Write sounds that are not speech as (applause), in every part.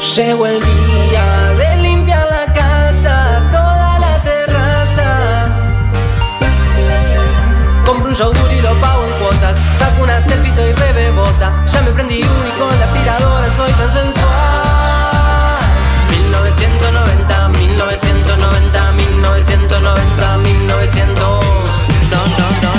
Llegó el día de limpiar la casa, toda la terraza. Compro un yogur y lo pago en cuotas. Saco una selfie y rebebota. Ya me prendí uno y con la aspiradora soy tan sensual. 1990, 1990, 1990, 1900. No, no, no,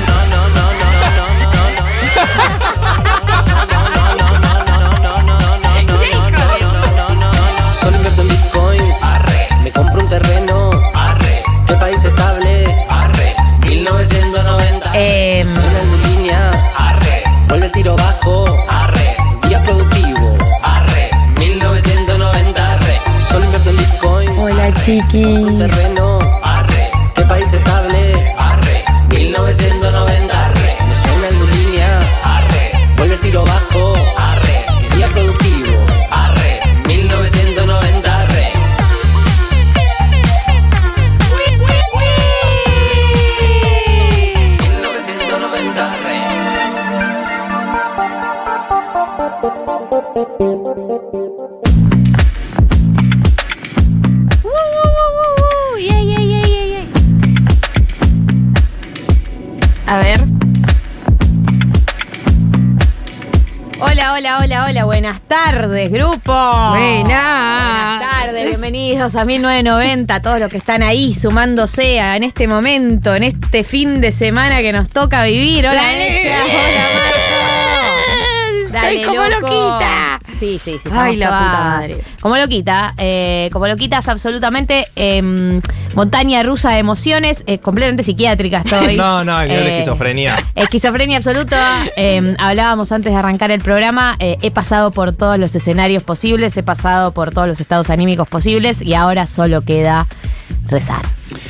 terreno. Arre. Este país estable. Arre. 1990. Eh, en línea. Arre. Vuelve el tiro bajo. Arre. Día productivo. Arre. 1990. Arre. Solo invierte en Bitcoin. Hola, arre, chiqui. Terreno. Arre. Este país estable. Arre. 1990. Arre. Me suena en línea. Arre. Vuelve el tiro bajo. Buenas tardes, grupo. Buenas. Buenas tardes, bienvenidos a 1990, todos los que están ahí sumándose a, en este momento, en este fin de semana que nos toca vivir. Hola, Dale. Lecha. Hola, Marco. Estoy como loquita. Sí, sí, sí. Ay, la puta madre. Como loquita, eh, como loquitas absolutamente. em, montaña rusa de emociones, eh, completamente psiquiátrica estoy. (laughs) No, no, el nivel de Eh, esquizofrenia. (laughs) Esquizofrenia absoluta. Eh, hablábamos antes de arrancar el programa. eh, he pasado por todos los escenarios posibles, he pasado por todos los estados anímicos posibles y ahora solo queda rezar.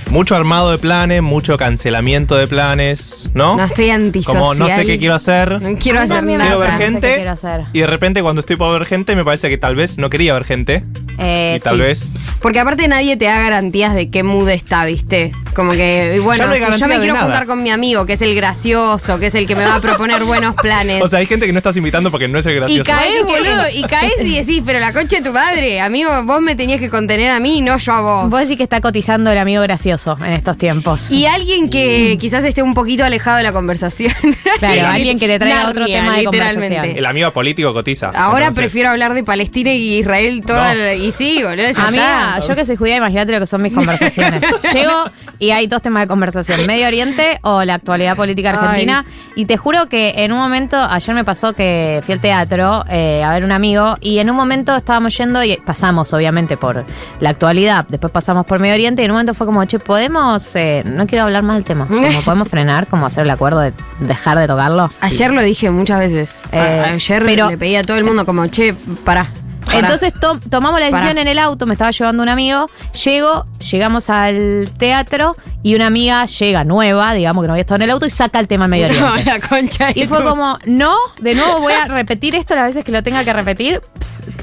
Mucho armado de planes, mucho cancelamiento de planes, ¿no? No estoy antisocial. Como no sé qué quiero hacer. No quiero hacer Quiero ver pasa, no sé gente. qué quiero hacer. Y de repente cuando estoy por ver gente me parece que tal vez no quería ver gente. Eh, y tal sí. vez. Porque aparte nadie te da garantías de qué mood está, ¿viste? Como que, y bueno, no si yo me quiero nada. juntar con mi amigo, que es el gracioso, que es el que me va a proponer buenos planes. (laughs) O sea, hay gente que no estás invitando porque no es el y gracioso. caes, boludo, y caes y decís, pero la concha de tu madre, amigo, vos me tenías que contener a mí, no yo a vos. Vos decís que está cotizando el amigo gracioso en estos tiempos. Y alguien que quizás esté un poquito alejado de la conversación. Claro, (laughs) alguien que te traiga otro tema de literalmente. conversación. El amigo político cotiza. Ahora Entonces, prefiero hablar de Palestina y Israel toda No. la- Y sí, boludo, ya Amiga, está. yo que soy judía, imagínate lo que son mis conversaciones. (laughs) Llego y hay dos temas de conversación: Medio Oriente o la actualidad política argentina. Y te juro que en un momento, ayer me pasó que fui al teatro eh, a ver un amigo y en un momento estábamos yendo y pasamos, obviamente, por la actualidad. Después pasamos por Medio Oriente y en un momento fue como, che, podemos. eh, no quiero hablar más del tema. Como (laughs) podemos frenar, como hacer el acuerdo de dejar de tocarlo. Ayer lo dije muchas veces. Eh, A- Ayer pero- le pedí a todo el mundo como, che, pará. Entonces to- tomamos la decisión Pará. en el auto, me estaba llevando un amigo, llego, llegamos al teatro y una amiga llega nueva, digamos que no había estado en el auto, y saca el tema Medio No, (laughs) Oriente. la concha Y fue como, no, de nuevo voy a repetir esto las veces que lo tenga que repetir,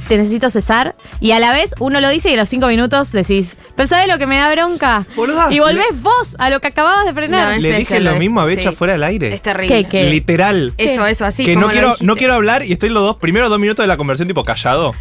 te necesito cesar. Y a la vez uno lo dice y a los cinco minutos decís, pero ¿sabes lo que me da bronca? Boluda, y volvés vos a lo que acababas de frenar. No, Le dije lo lo es- mismo a Becha sí. fuera del aire. Es terrible. ¿Qué, qué? Literal. Eso, eso, así. que como no lo quiero, dijiste. no quiero hablar y estoy los dos, primero dos minutos de la conversación tipo callado.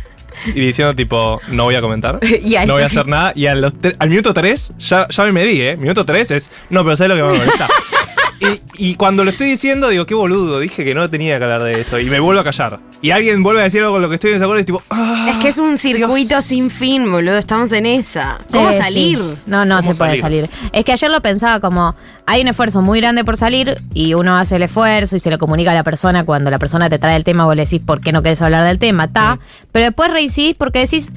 Y diciendo tipo, no voy a comentar. (laughs) No voy a hacer nada. Y a los al minuto tres, ya, ya me medí, ¿eh? Minuto tres es, no, pero ¿sabes lo que me molesta? (laughs) y, y cuando lo estoy diciendo, digo, qué boludo, dije que no tenía que hablar de esto. Y me vuelvo a callar. Y alguien vuelve a decir algo con lo que estoy en desacuerdo y es tipo, ah, Es que es un circuito Dios. sin fin, boludo. Estamos en esa. ¿Cómo Eh, sí. salir? No, no ¿Cómo se puede salir? salir. Es que ayer lo pensaba como, hay un esfuerzo muy grande por salir y uno hace el esfuerzo y se lo comunica a la persona cuando la persona te trae el tema, vos le decís por qué no querés hablar del tema, ta. Pero después reincidís porque decís,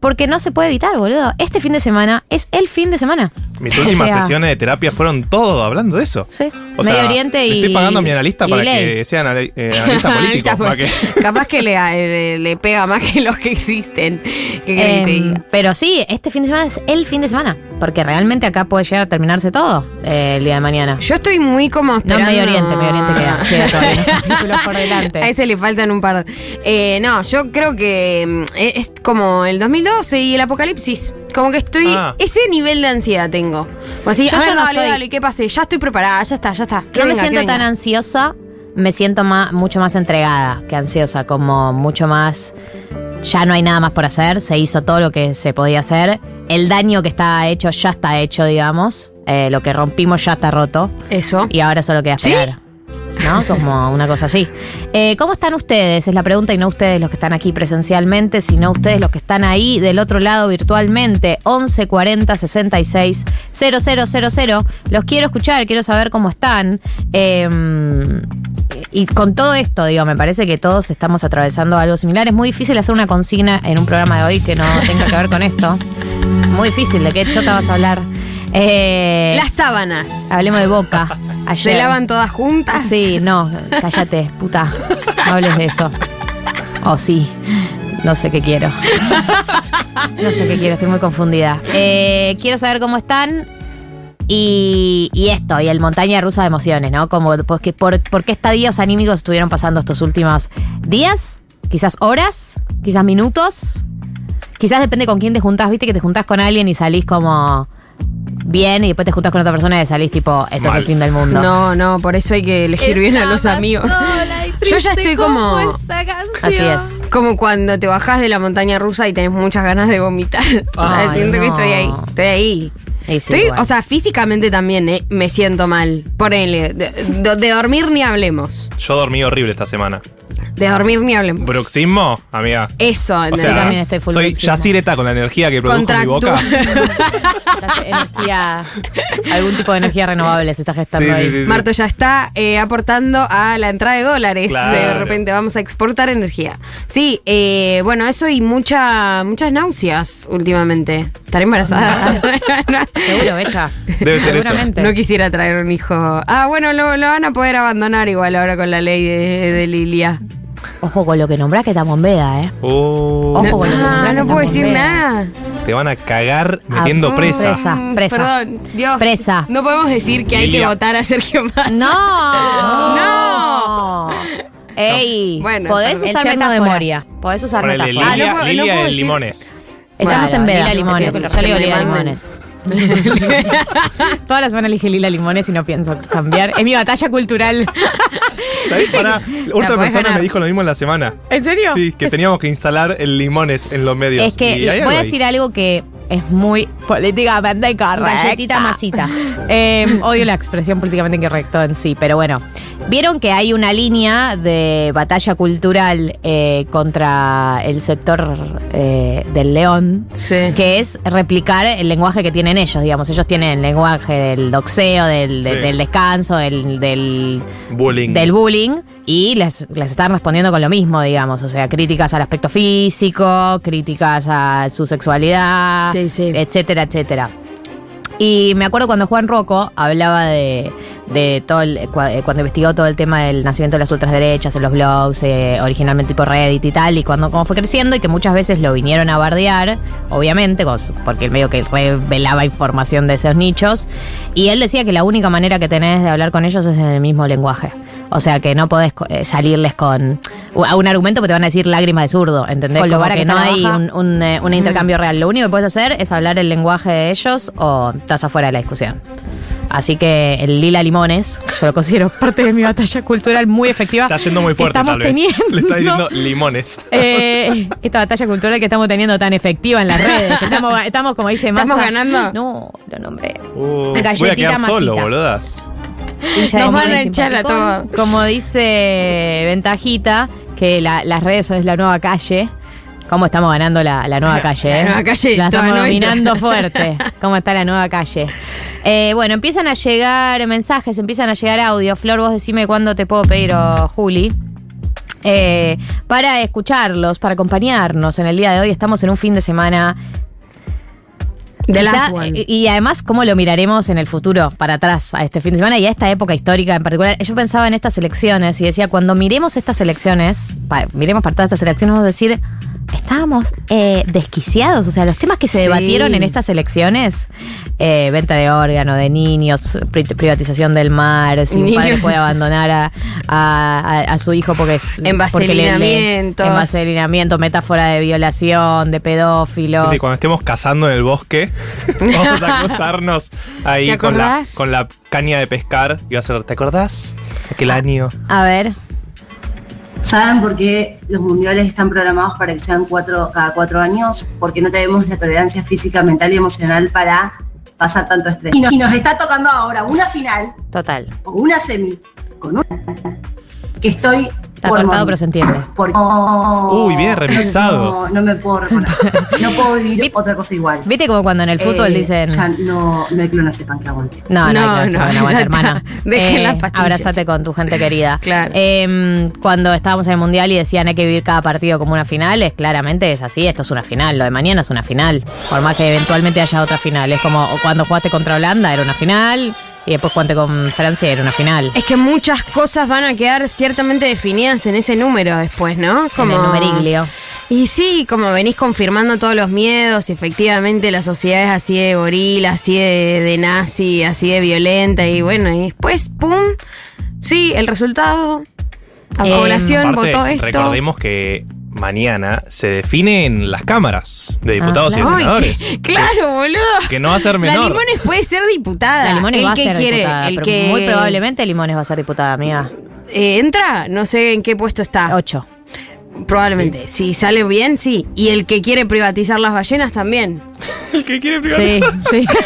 porque no se puede evitar, boludo. Este fin de semana es el fin de semana. Mis (laughs) O últimas sea, sesiones de terapia fueron todo hablando de eso. Sí. O Medio sea, Oriente y. estoy pagando a mi analista para ley. que sea anali- eh, (laughs) analista político. Para que- Capaz que le, le- le pega más que los que existen. ¿Qué querés que te diga? pero sí, este fin de semana es el fin de semana. Porque realmente acá puede llegar a terminarse todo eh, el día de mañana. Yo estoy muy como No, esperando... Medio Oriente, Medio Oriente queda, (laughs) queda todavía unos capítulos por delante. A ese le faltan un par. Eh, no, yo creo que mm, es como el 2012 y el apocalipsis. Como que estoy. Ah. Ese nivel de ansiedad tengo. Como así, Yo a ver, ya no dale, estoy- dale, ¿qué pase? Ya estoy preparada, ya está, ya está. Que No me venga, siento tan ansiosa, me siento más, mucho más entregada que ansiosa, como mucho más ya no hay nada más por hacer, se hizo todo lo que se podía hacer, el daño que está hecho ya está hecho, digamos, eh, lo que rompimos ya está roto Eso. y ahora solo queda ¿Sí? Como una cosa así. Eh, ¿Cómo están ustedes? Es la pregunta y no ustedes los que están aquí presencialmente, sino ustedes los que están ahí del otro lado virtualmente. 11 40 66 000. Los quiero escuchar, quiero saber cómo están. Eh, y con todo esto, digo, me parece que todos estamos atravesando algo similar. Es muy difícil hacer una consigna en un programa de hoy que no tenga que ver con esto. Muy difícil. ¿De qué chota vas a hablar? Eh, Las sábanas. Hablemos de boca. (laughs) Ayer. ¿Se lavan todas juntas? Sí, no, cállate, puta. No hables de eso. Oh, sí. No sé qué quiero. No sé qué quiero, estoy muy confundida. Eh, quiero saber cómo están. Y, y esto, y el montaña rusa de emociones, ¿no? Como porque, por, por qué estadios anímicos estuvieron pasando estos últimos días, quizás horas, quizás minutos. Quizás depende con quién te juntás, viste que te juntás con alguien y salís como bien y después te juntas con otra persona y salís tipo, esto es el fin del mundo. No, no, por eso hay que elegir bien a los amigos. (laughs) Yo ya estoy como. Así es. Como cuando te bajás de la montaña rusa y tenés muchas ganas de vomitar. (laughs) O sea, Ay, siento que no. estoy ahí. Estoy ahí. Y sí, Estoy, bueno. O sea, físicamente también eh, me siento mal. Ponele. De, de- de dormir ni hablemos. Yo dormí horrible esta semana. De dormir ni hablemos. ¿Bruxismo? Amiga. Eso, O sea, también estoy full soy bruxismo. Yacireta con la energía que produjo mi boca. (laughs) Energía, algún tipo de energía renovable se está gestando Sí, ahí. sí, sí, sí. Marto ya está eh, aportando a la entrada de dólares. Claro. De repente vamos a exportar energía. Sí, eh, bueno, eso y mucha, muchas náuseas últimamente. Estaré embarazada. (laughs) Seguro, Becha. Debe ser eso. Seguramente. No quisiera traer un hijo. Ah, bueno, lo, lo van a poder abandonar igual ahora con la ley de, de Lilia. Ojo con lo que nombrás que estamos en veda, ¿eh? Oh, Ojo con lo que Ah, nombrás que no puedo decir nada. te van a cagar metiendo Ah, presa. presa. Mm, presa. Perdón, Dios. Presa. No podemos decir que hay que votar a Sergio Massa. (laughs) ¡No! ¡No! ¡Ey! Bueno, podés usar yerno de metáforas. Moria. Podés usar Ponele metáforas. Ah, no Lilia, no Lilia puedo de decir- limones. Estamos Bueno, en veda. Lila Limones. Limones. Yo le digo Lila. Limones. Toda la semana elige Lila Limones y no pienso cambiar. Es mi batalla cultural. (laughs) ¿Sabés? Para, (laughs) otra persona ganar. me dijo lo mismo en la semana. ¿En serio? Sí, que teníamos que instalar el limones en los medios. Es que Y voy a decir algo que es muy políticamente incorrecto. Galletita masita. (laughs) Eh, odio la expresión políticamente incorrecto en sí, pero bueno. Vieron que hay una línea de batalla cultural eh, contra el sector eh, del león, Sí. que es replicar el lenguaje que tienen ellos, digamos. Ellos tienen el lenguaje del doxeo, del, de- Sí. del descanso, del, del, Bullying. del bullying y les, les están respondiendo con lo mismo, digamos. O sea, críticas al aspecto físico, críticas a su sexualidad, Sí, sí. etcétera, etcétera. Y me acuerdo cuando Juan Rocco hablaba de, de todo el, eh, cuando investigó todo el tema del nacimiento de las ultraderechas en los blogs, eh, originalmente tipo Reddit y tal, y cuando cómo fue creciendo y que muchas veces lo vinieron a bardear, obviamente, porque el medio que revelaba información de esos nichos, y él decía que la única manera que tenés de hablar con ellos es en el mismo lenguaje. O sea que no podés eh, salirles con a un argumento porque te van a decir lágrima de zurdo, ¿entendés? Con lo Como vara que que no hay un, un, eh, un intercambio real. Lo único que puedes hacer es hablar el lenguaje de ellos o estás afuera de la discusión. Así que el lila limones, yo lo considero (laughs) parte de mi batalla cultural muy efectiva. Está yendo muy fuerte, Estamos tal vez. teniendo Le está diciendo limones. (laughs) eh, esta batalla cultural que estamos teniendo tan efectiva en las redes. Estamos, estamos como dice (laughs) Massa. ¿Estamos ganando? No, lo nombré. Uh, voy a Galletita quedar solo, masita. boludas. Hincha Nos van a echar a todos. Como dice Ventajita, que la- las redes es la nueva calle. ¿Cómo estamos ganando la, la nueva calle? La eh? nueva calle, La estamos nuestra. dominando (laughs) fuerte. ¿Cómo está la nueva calle? Eh, bueno, empiezan a llegar mensajes, empiezan a llegar audio. Flor, vos decime cuándo te puedo pedir, o Juli. Eh, para escucharlos, para acompañarnos en el día de hoy. Estamos en un fin de semana The Quizá, eh, Y además, ¿cómo lo miraremos en el futuro, para atrás, a este fin de semana y a esta época histórica en particular? Yo pensaba en estas elecciones y decía, cuando miremos estas elecciones, pa- miremos para todas estas elecciones, vamos a decir, estábamos eh, desquiciados. O sea, los temas que se Sí. debatieron en estas elecciones, eh, venta de órgano, de niños, pri- privatización del mar, si un padre puede abandonar a, a- a- a su hijo porque es... Envaselinamientos. Envaselinamiento, metáfora de violación, de pedófilos. Sí, sí, cuando estemos cazando en el bosque, (laughs) vamos a cruzarnos ahí ¿Te con la, con la caña de pescar y va a ser, ¿te acordás? Aquel año. A ver. ¿Saben por qué los mundiales están programados para que sean cuatro, cada cuatro años? Porque no tenemos la tolerancia física, mental y emocional para pasar tanto estrés. Y nos, y nos está tocando ahora una final Total. o una semi con una que estoy Está por cortado, pero se entiende. Uy, bien remixado. No, no me puedo reconocer. (laughs) No puedo vivir otra cosa igual. ¿Viste como cuando en el fútbol Eh, dicen. Ya no, no hay clona sepan que aguante. No, no, No, no, no, no, está. hermana. (laughs) Dejen las pastillas. Abrázate con tu gente querida. Claro. Eh, cuando estábamos en el mundial y decían hay que vivir cada partido como una final, es claramente es así. Esto es una final. Lo de mañana es una final. Por más que eventualmente haya otra final. Es como cuando jugaste contra Holanda era una final. Y después jugaste con Francia era una final. Es que muchas cosas van a quedar ciertamente definidas en ese número después, ¿no? En el numeriglio. Y sí, como venís confirmando todos los miedos, y efectivamente la sociedad es así de gorila, así de, de nazi, así de violenta, y bueno, y después, ¡pum! Sí, el resultado. La Eh, población Aparte, votó esto. recordemos que mañana se define en las cámaras de diputados Ah, y de Ay, senadores. que- claro, boludo. Que no va a ser La menor. Limones puede ser diputada. La Limones el va a que ser quiere, diputada. el pero que Muy probablemente Limones va a ser diputada, amiga. eh, entra, no sé en qué puesto está. Ocho. Probablemente. Si sale bien, sí. Y el que quiere privatizar las ballenas también. (laughs) El que quiere Sí, privatizar. sí. (laughs)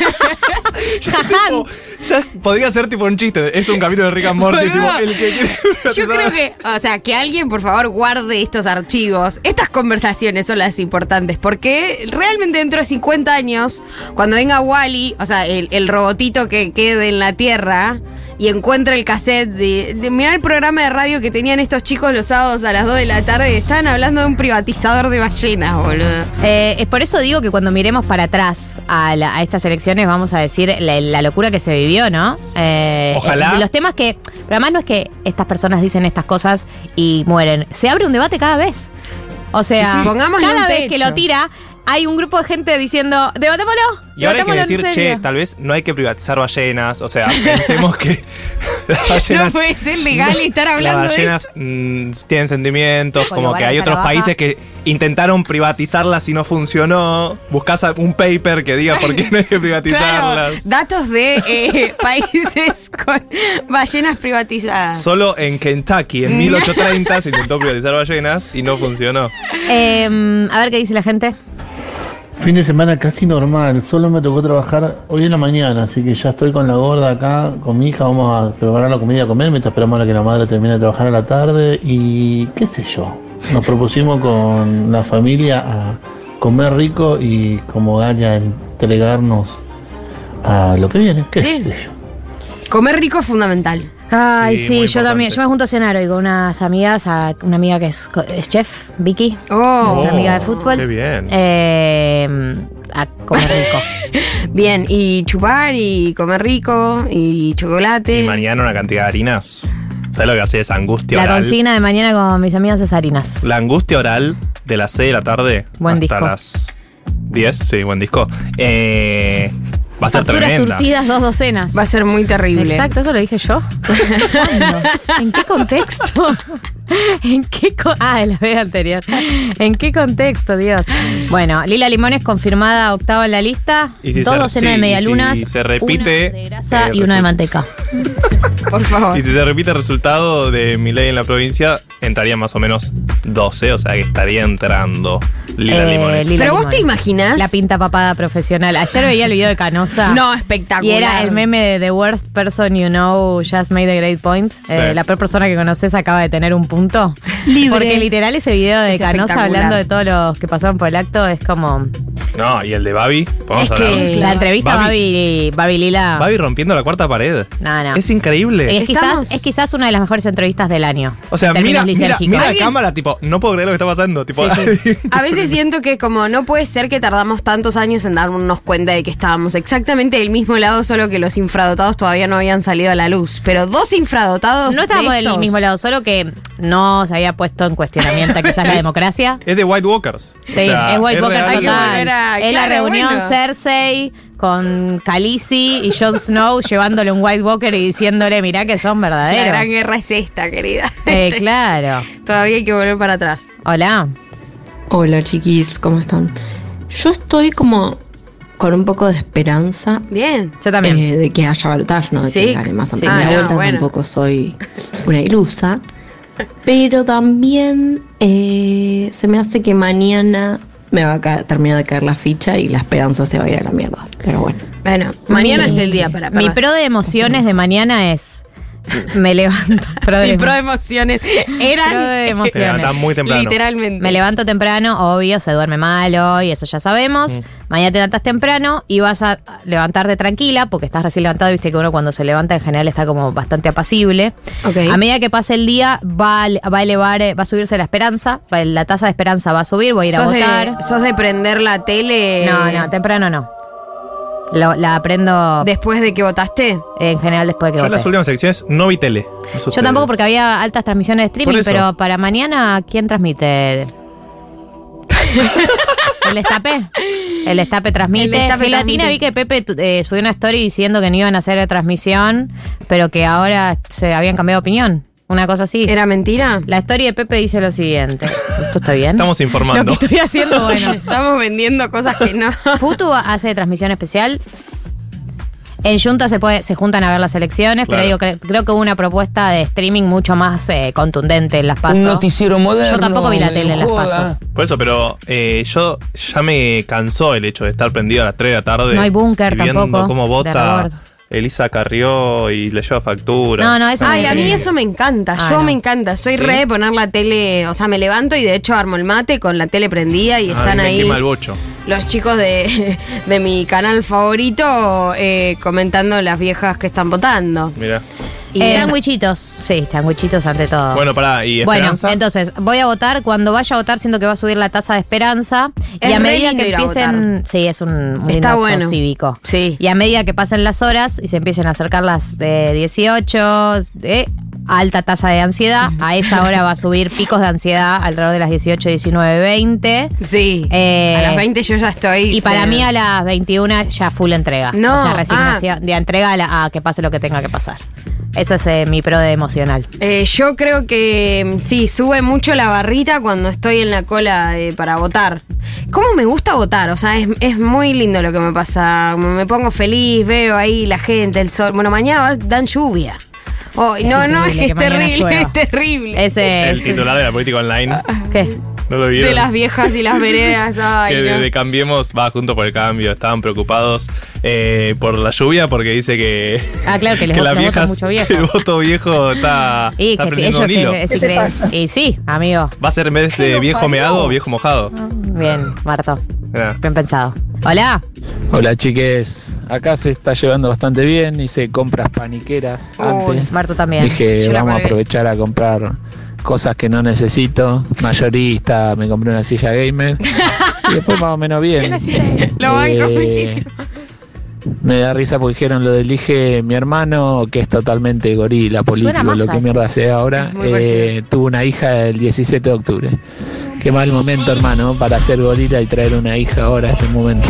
(laughs) Tipo, ya podría ser tipo un chiste. Es un capítulo de Rick and Morty. Boludo. tipo, el que quiere Yo privatizar- creo que, o sea, que alguien por favor guarde estos archivos. Estas conversaciones son las importantes porque realmente dentro de 50 años, cuando venga Wally, o sea, el, el robotito que quede en la Tierra y encuentre el cassette de, de mirar el programa de radio que tenían estos chicos los sábados a las 2 de la tarde, estaban hablando de un privatizador de ballenas, boludo. Eh, es por eso digo que cuando miremos para atrás a, la- a estas elecciones vamos a decir la, la locura que se vivió, ¿no? Eh, Ojalá. eh, los temas que... Pero además no es que estas personas dicen estas cosas y mueren. Se abre un debate cada vez. O sea, Sí, cada un vez que lo tira, hay un grupo de gente diciendo, debatémoslo. Y ahora hay que decir, serio". che, tal vez no hay que privatizar ballenas. O sea, pensemos que (laughs) las ballenas. No puede ser legal estar hablando Las de ballenas mm, tienen sentimientos, como que hay otros baja. países que intentaron privatizarlas y no funcionó. Buscas a- un paper que diga por qué no hay que (laughs) Claro, privatizarlas. datos de eh, (laughs) países con ballenas privatizadas. Solo en Kentucky, en 1830, se intentó privatizar ballenas y no funcionó. Eh, a ver qué dice la gente. Fin de semana casi normal, solo me tocó trabajar hoy en la mañana, así que ya estoy con la gorda acá, con mi hija, vamos a preparar la comida a comer mientras esperamos a que la madre termine de trabajar a la tarde y qué sé yo. Nos propusimos con la familia a comer rico y como gana entregarnos a lo que viene, qué Bien. sé yo. Comer rico es fundamental. Ay, Sí, yo también. Yo me junto a cenar hoy con unas amigas, a una amiga que es, co- es chef, Vicky, Oh, nuestra amiga de fútbol. Qué bien. Eh, a comer rico. (laughs) bien. Y chupar y comer rico y chocolate. Y mañana una cantidad de harinas. ¿Sabes lo que hace esa angustia La oral? consigna de mañana con mis amigas es harinas. La angustia oral de las 6 de la tarde Buen hasta disco. las 10, sí, buen disco. Eh, va a ser Facturas tremenda. surtidas, dos docenas. Va a ser muy terrible. Exacto, eso lo dije yo. (laughs) ¿Cuándo? ¿En qué contexto? (laughs) ¿En qué co- ah, la vez anterior. ¿En qué contexto, Dios? Bueno, Lila Limones confirmada octava en la lista. Y si dos se- docenas sí, de medialunas. y si se repite, una de grasa eh, y una de manteca. (laughs) Por favor. Y si se repite el resultado de mi ley en la provincia, entraría más o menos 12, o sea que estaría entrando Lila Eh, Limones. Lila Pero vos te imaginas. La pinta papada profesional. Ayer veía el video de Canosa. No, espectacular. Y era el meme de The Worst Person You Know Just Made a Great Point. Sí. Eh, la peor persona que conoces acaba de tener un punto. Porque literal ese video de Es Canosa hablando de todos los que pasaron por el acto es como No, y el de Babi, Es hablar. que- la entrevista a Babi- Babi, Babi Lila. Babi rompiendo la cuarta pared. No, no. Es increíble. es, quizás, es quizás una de las mejores entrevistas del año. o sea, mira, mira, mira la cámara, tipo, no puedo creer lo que está pasando. Tipo, Sí, (laughs) A veces siento que como no puede ser que tardamos tantos años en darnos cuenta de que estábamos exactamente del mismo lado, solo que los infradotados todavía no habían salido a la luz. Pero dos infradotados. No estábamos de del mismo lado, solo que no se había puesto en cuestionamiento quizás la (laughs) democracia. es de White Walkers. Sí, O sea, es White Walker real. Hay que total. a- es la reunión bueno. Cersei con Khaleesi y Jon Snow (laughs) llevándole un White Walker y diciéndole, mirá que son La verdaderos. gran guerra es esta, querida. Eh, (laughs) claro. Todavía hay que volver para atrás. Hola. Hola chiquis, ¿cómo están? Yo estoy como con un poco de esperanza Bien. Yo también. eh, de que haya balotaje, ¿no? De Sí, que gane más sí. a primera Ah, no, vuelta, bueno. tampoco soy una ilusa. Pero también eh, se me hace que mañana me va a terminar de caer la ficha y la esperanza se va a ir a la mierda. Pero bueno. Bueno, mañana es el día para Mi perder. pro de emociones de mañana es. (laughs) Me levanto. (laughs) Pro de, Mi pro de emociones eran. Pro de (laughs) emociones. Se muy temprano. Literalmente. Me levanto temprano, obvio, se duerme mal hoy, eso ya sabemos. Mañana te levantas temprano y vas a levantarte tranquila, porque estás recién levantado, y viste que uno cuando se levanta en general está como bastante apacible. Ok. A medida que pase el día, va a, va a elevar, eh, va a subirse la esperanza, la tasa de esperanza va a subir, voy a ir a ¿Sos votar. De, ¿Sos de prender la tele? No, no, temprano no. Lo- la aprendo ¿Después de que votaste? en general después de que Yo en las voté. últimas secciones no vi tele. Eso Yo tampoco porque había altas transmisiones de streaming, pero para mañana, ¿quién transmite? (laughs) El Estape. El Estape transmite. El Destape Gelatina transmite. vi que Pepe tu- eh, subió una story diciendo que no iban a hacer transmisión, pero que ahora se habían cambiado de opinión. Una cosa así. ¿Era mentira? La story de Pepe dice lo siguiente. ¿Esto está bien? Estamos Lo informando. que estoy haciendo, (laughs) bueno. Estamos vendiendo cosas que no. (laughs) Futu hace transmisión especial. En Junta se puede, se juntan a ver las elecciones, Claro. pero digo, cre- creo que hubo una propuesta de streaming mucho más eh, contundente en las pasos. Un noticiero moderno. Yo tampoco vi la tele en las pasos. Por eso, pero eh, yo ya me cansó el hecho de estar prendido a las 3 de la tarde. No hay búnker tampoco, cómo vota. Elisa Carrió y le lleva facturas. No, no, eso Ay, a mí eso me encanta. Ah, Yo no. me encanta. Soy ¿Sí? re de poner la tele. O sea, me levanto y de hecho armo el mate con la tele prendida y Ay, están me ahí quema el bocho. los chicos de, (laughs) de mi canal favorito eh, comentando las viejas que están votando. Mira. Y Eh, Sándwichitos. Sí, sándwichitos ante todo. Bueno, pará, ¿y Bueno, Esperanza? entonces, voy a votar. Cuando vaya a votar, siento que va a subir la tasa de esperanza. Es y a medida que empiecen. Sí, es un muy Está bueno. cívico. Sí. Y a medida que pasen las horas y se empiecen a acercar las eh, 18, de alta tasa de ansiedad, a esa hora va a subir picos de ansiedad alrededor de las 18, 19, 20. Sí. Eh, a las 20 yo ya estoy. Y para eh, mí a las 21 ya full entrega. No, O sea, resignación de entrega a, la- a que pase lo que tenga que pasar. Eso es eh, mi pro de emocional. Eh, yo creo que mm, sí, sube mucho la barrita cuando estoy en la cola para votar. ¿Cómo me gusta votar? O sea, es, es muy lindo lo que me pasa. Me pongo feliz, veo ahí la gente, el sol. Bueno, mañana dan lluvia. Oh, Es no, no, es que (laughs) es terrible, es terrible. Ese El es. titular de la política online. ¿Qué? ¿No lo vieron? de las viejas y las (laughs) veredas. Ay, que de, no. de Cambiemos va junto por el cambio. Estaban preocupados eh, por la lluvia porque dice que, Ah, claro, que (laughs) les las viejas, mucho viejo. que (laughs) el voto viejo está, Y está que prendiendo ellos un hilo. que increíble. Y sí, amigo. Va a ser en vez de viejo meado, viejo mojado. Bien, Marto. Mirá. Bien pensado. Hola. Hola chiques, acá se está llevando bastante bien, hice compras paniqueras antes. Marto también. Dije, Yo vamos a aprovechar a comprar cosas que no necesito. Mayorista, me compré una silla gamer. (laughs) y después más o menos bien. Lo banco Eh, muchísimo. Me da risa porque dijeron lo del elige mi hermano, que es totalmente gorila político, lo que mierda sea ahora. Eh, tuvo una hija el 17 de octubre. Qué mal momento, hermano, para ser gorila y traer una hija ahora a este momento.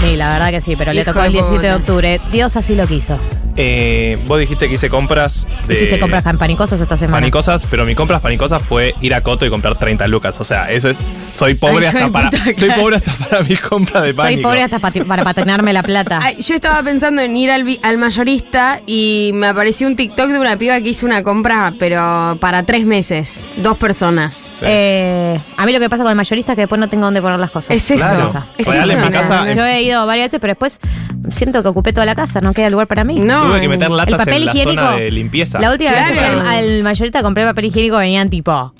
Sí, la verdad que sí, pero le tocó el de 17 de octubre. Dios así lo quiso. Eh, vos dijiste que hice compras de Hiciste compras panicosas esta semana. panicosas, pero mi compras panicosas fue ir a Coto y comprar 30 lucas. O sea, eso es. Soy pobre Ay, hasta para. soy pobre hasta para mi compra de pánico. Soy pobre hasta para patinarme la plata. Ay, yo estaba pensando en ir al, al mayorista y me apareció un TikTok de una piba que hizo una compra, pero para tres meses, dos personas. Sí. Eh, a mí lo que pasa con el mayorista es que después no tengo dónde poner las cosas. Es eso. Claro. Es Real, en eso, mi casa-. Yo he ido varias veces, pero después siento que ocupé toda la casa, no queda lugar para mí. No. Tuve que meter El latas papel en la higiénico. zona de limpieza. La última vez que fui al, al mayorista compré papel higiénico, venían tipo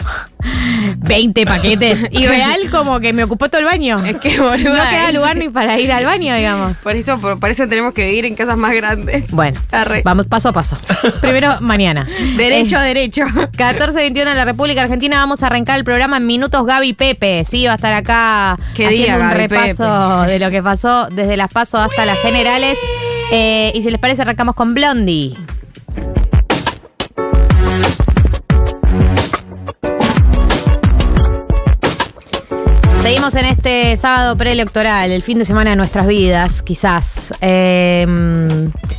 20 paquetes. (laughs) Y real como que me ocupó todo el baño. Es que boluda. no queda lugar ni para ir al baño, digamos. Por eso, por, por eso tenemos que vivir en casas más grandes. Bueno, Arre. vamos paso a paso. Primero, mañana. (laughs) Derecho, Eh, derecho. (laughs) 14.21 en la República Argentina. Vamos a arrancar el programa en minutos Gaby Pepe. Sí, va a estar acá ¿Qué haciendo día, un Gaby repaso de lo que pasó desde las pasos hasta las generales. Eh, y si les parece, arrancamos con Blondie. Seguimos en este sábado preelectoral, el fin de semana de nuestras vidas, quizás. Eh,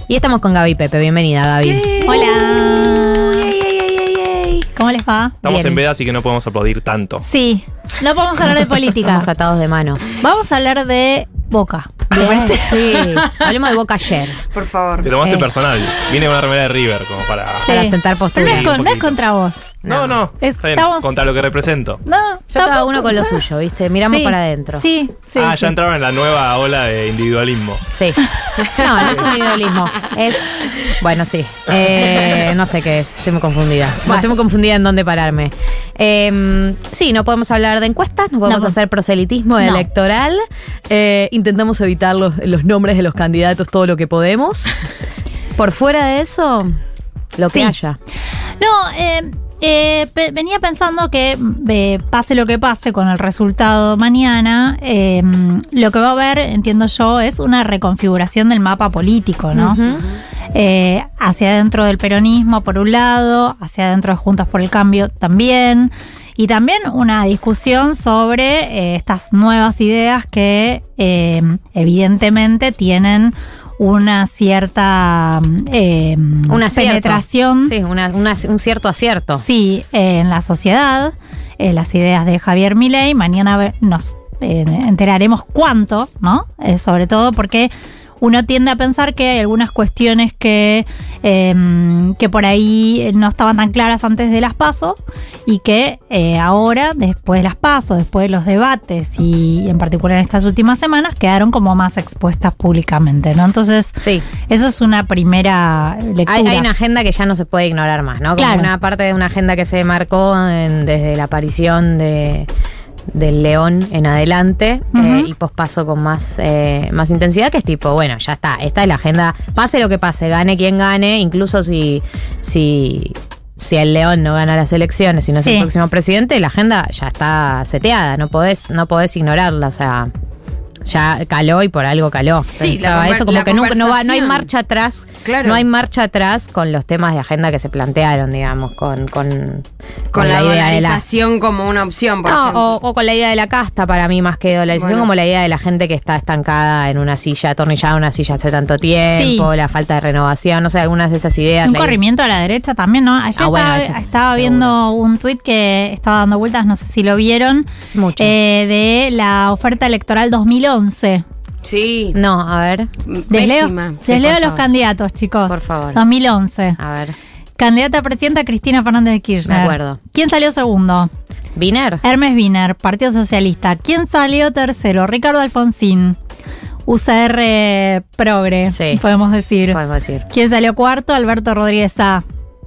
y estamos con Gaby Pepe. Bienvenida, Gaby. Hola. Ey, ey. ¿Cómo les va? Estamos Bien. en veda, así que no podemos aplaudir tanto. Sí, no podemos hablar de (laughs) política. Estamos atados de manos. Vamos a hablar de Boca. Bien, sí. (laughs) Hablemos de Boca ayer, Por favor. Te tomaste Eh. personal. Vine con una remera de River, como para. Sí. para sentar Pero no postura. es, con- no es contra vos. No, no. está bien, Estamos- Contra lo que represento. No, Yo cada uno con lo suyo, ¿viste? Miramos Sí, para adentro. Sí, sí. ah, sí. ya entraron en la nueva ola de individualismo. Sí. (laughs) No, no es un individualismo. Es. Bueno, sí. Eh, no sé qué es. Estoy muy confundida. No, estoy muy confundida en dónde pararme. Eh, sí, no podemos hablar de encuestas, no podemos No. hacer proselitismo No. electoral. Eh, intentamos evitar los, los nombres de los candidatos todo lo que podemos. Por fuera de eso, lo que Sí. haya. No, eh, eh, pe- venía pensando que eh, pase lo que pase con el resultado mañana, eh, lo que va a haber, entiendo yo, es una reconfiguración del mapa político, ¿no? Eh, hacia adentro del peronismo, por un lado, hacia adentro de Juntas por el Cambio también. Y también una discusión sobre estas nuevas ideas que eh, evidentemente tienen una cierta eh, Un acierto. penetración Sí, una- una- un cierto acierto. Sí, eh, en la sociedad, eh, las ideas de Javier Milei, mañana nos eh, enteraremos cuánto, ¿no? Sobre todo porque uno tiende a pensar que hay algunas cuestiones que, eh, que por ahí no estaban tan claras antes de las pasos y que eh, ahora, después de las pasos, después de los debates y en particular en estas últimas semanas, quedaron como más expuestas públicamente, ¿no? Entonces, Sí. eso es una primera lectura. Hay, hay una agenda que ya no se puede ignorar más, ¿no? Como Claro. una parte de una agenda que se marcó en- desde la aparición de del león en adelante eh, y pospaso con más, eh, más intensidad, que es tipo, bueno, ya está, esta es la agenda, pase lo que pase, gane quien gane, incluso si, si, si el león no gana las elecciones y no es Sí. el próximo presidente, la agenda ya está seteada, no podés, no podés ignorarla, o sea, ya caló y por algo caló. Sí, la eso como la que nunca, no, va, no hay marcha atrás Claro. no hay marcha atrás con los temas de agenda que se plantearon, digamos, con, con, Con, la, idea de la. dolarización como una opción, por No, ejemplo. o, o con la idea de la casta para mí más que dolarización, Bueno. como la idea de la gente que está estancada en una silla, atornillada en una silla hace tanto tiempo, Sí. la falta de renovación, no sé, algunas de esas ideas. Un corrimiento a la derecha también, ¿no? Ayer Ah, bueno, estaba, eso es estaba seguro. viendo un tuit que estaba dando vueltas, no sé si lo vieron, Mucho. eh, de la oferta electoral 2011. Sí. No, a ver, Les leo, les los candidatos, chicos. Por favor. 2011. a ver. Candidata a presidenta Cristina Fernández de Kirchner. Me acuerdo. ¿Quién salió segundo? ¿Viner? Hermes Wiener, Partido Socialista. ¿Quién salió tercero? Ricardo Alfonsín. UCR Progre, Sí. podemos decir. Podemos decir. ¿Quién salió cuarto? Alberto Rodríguez A.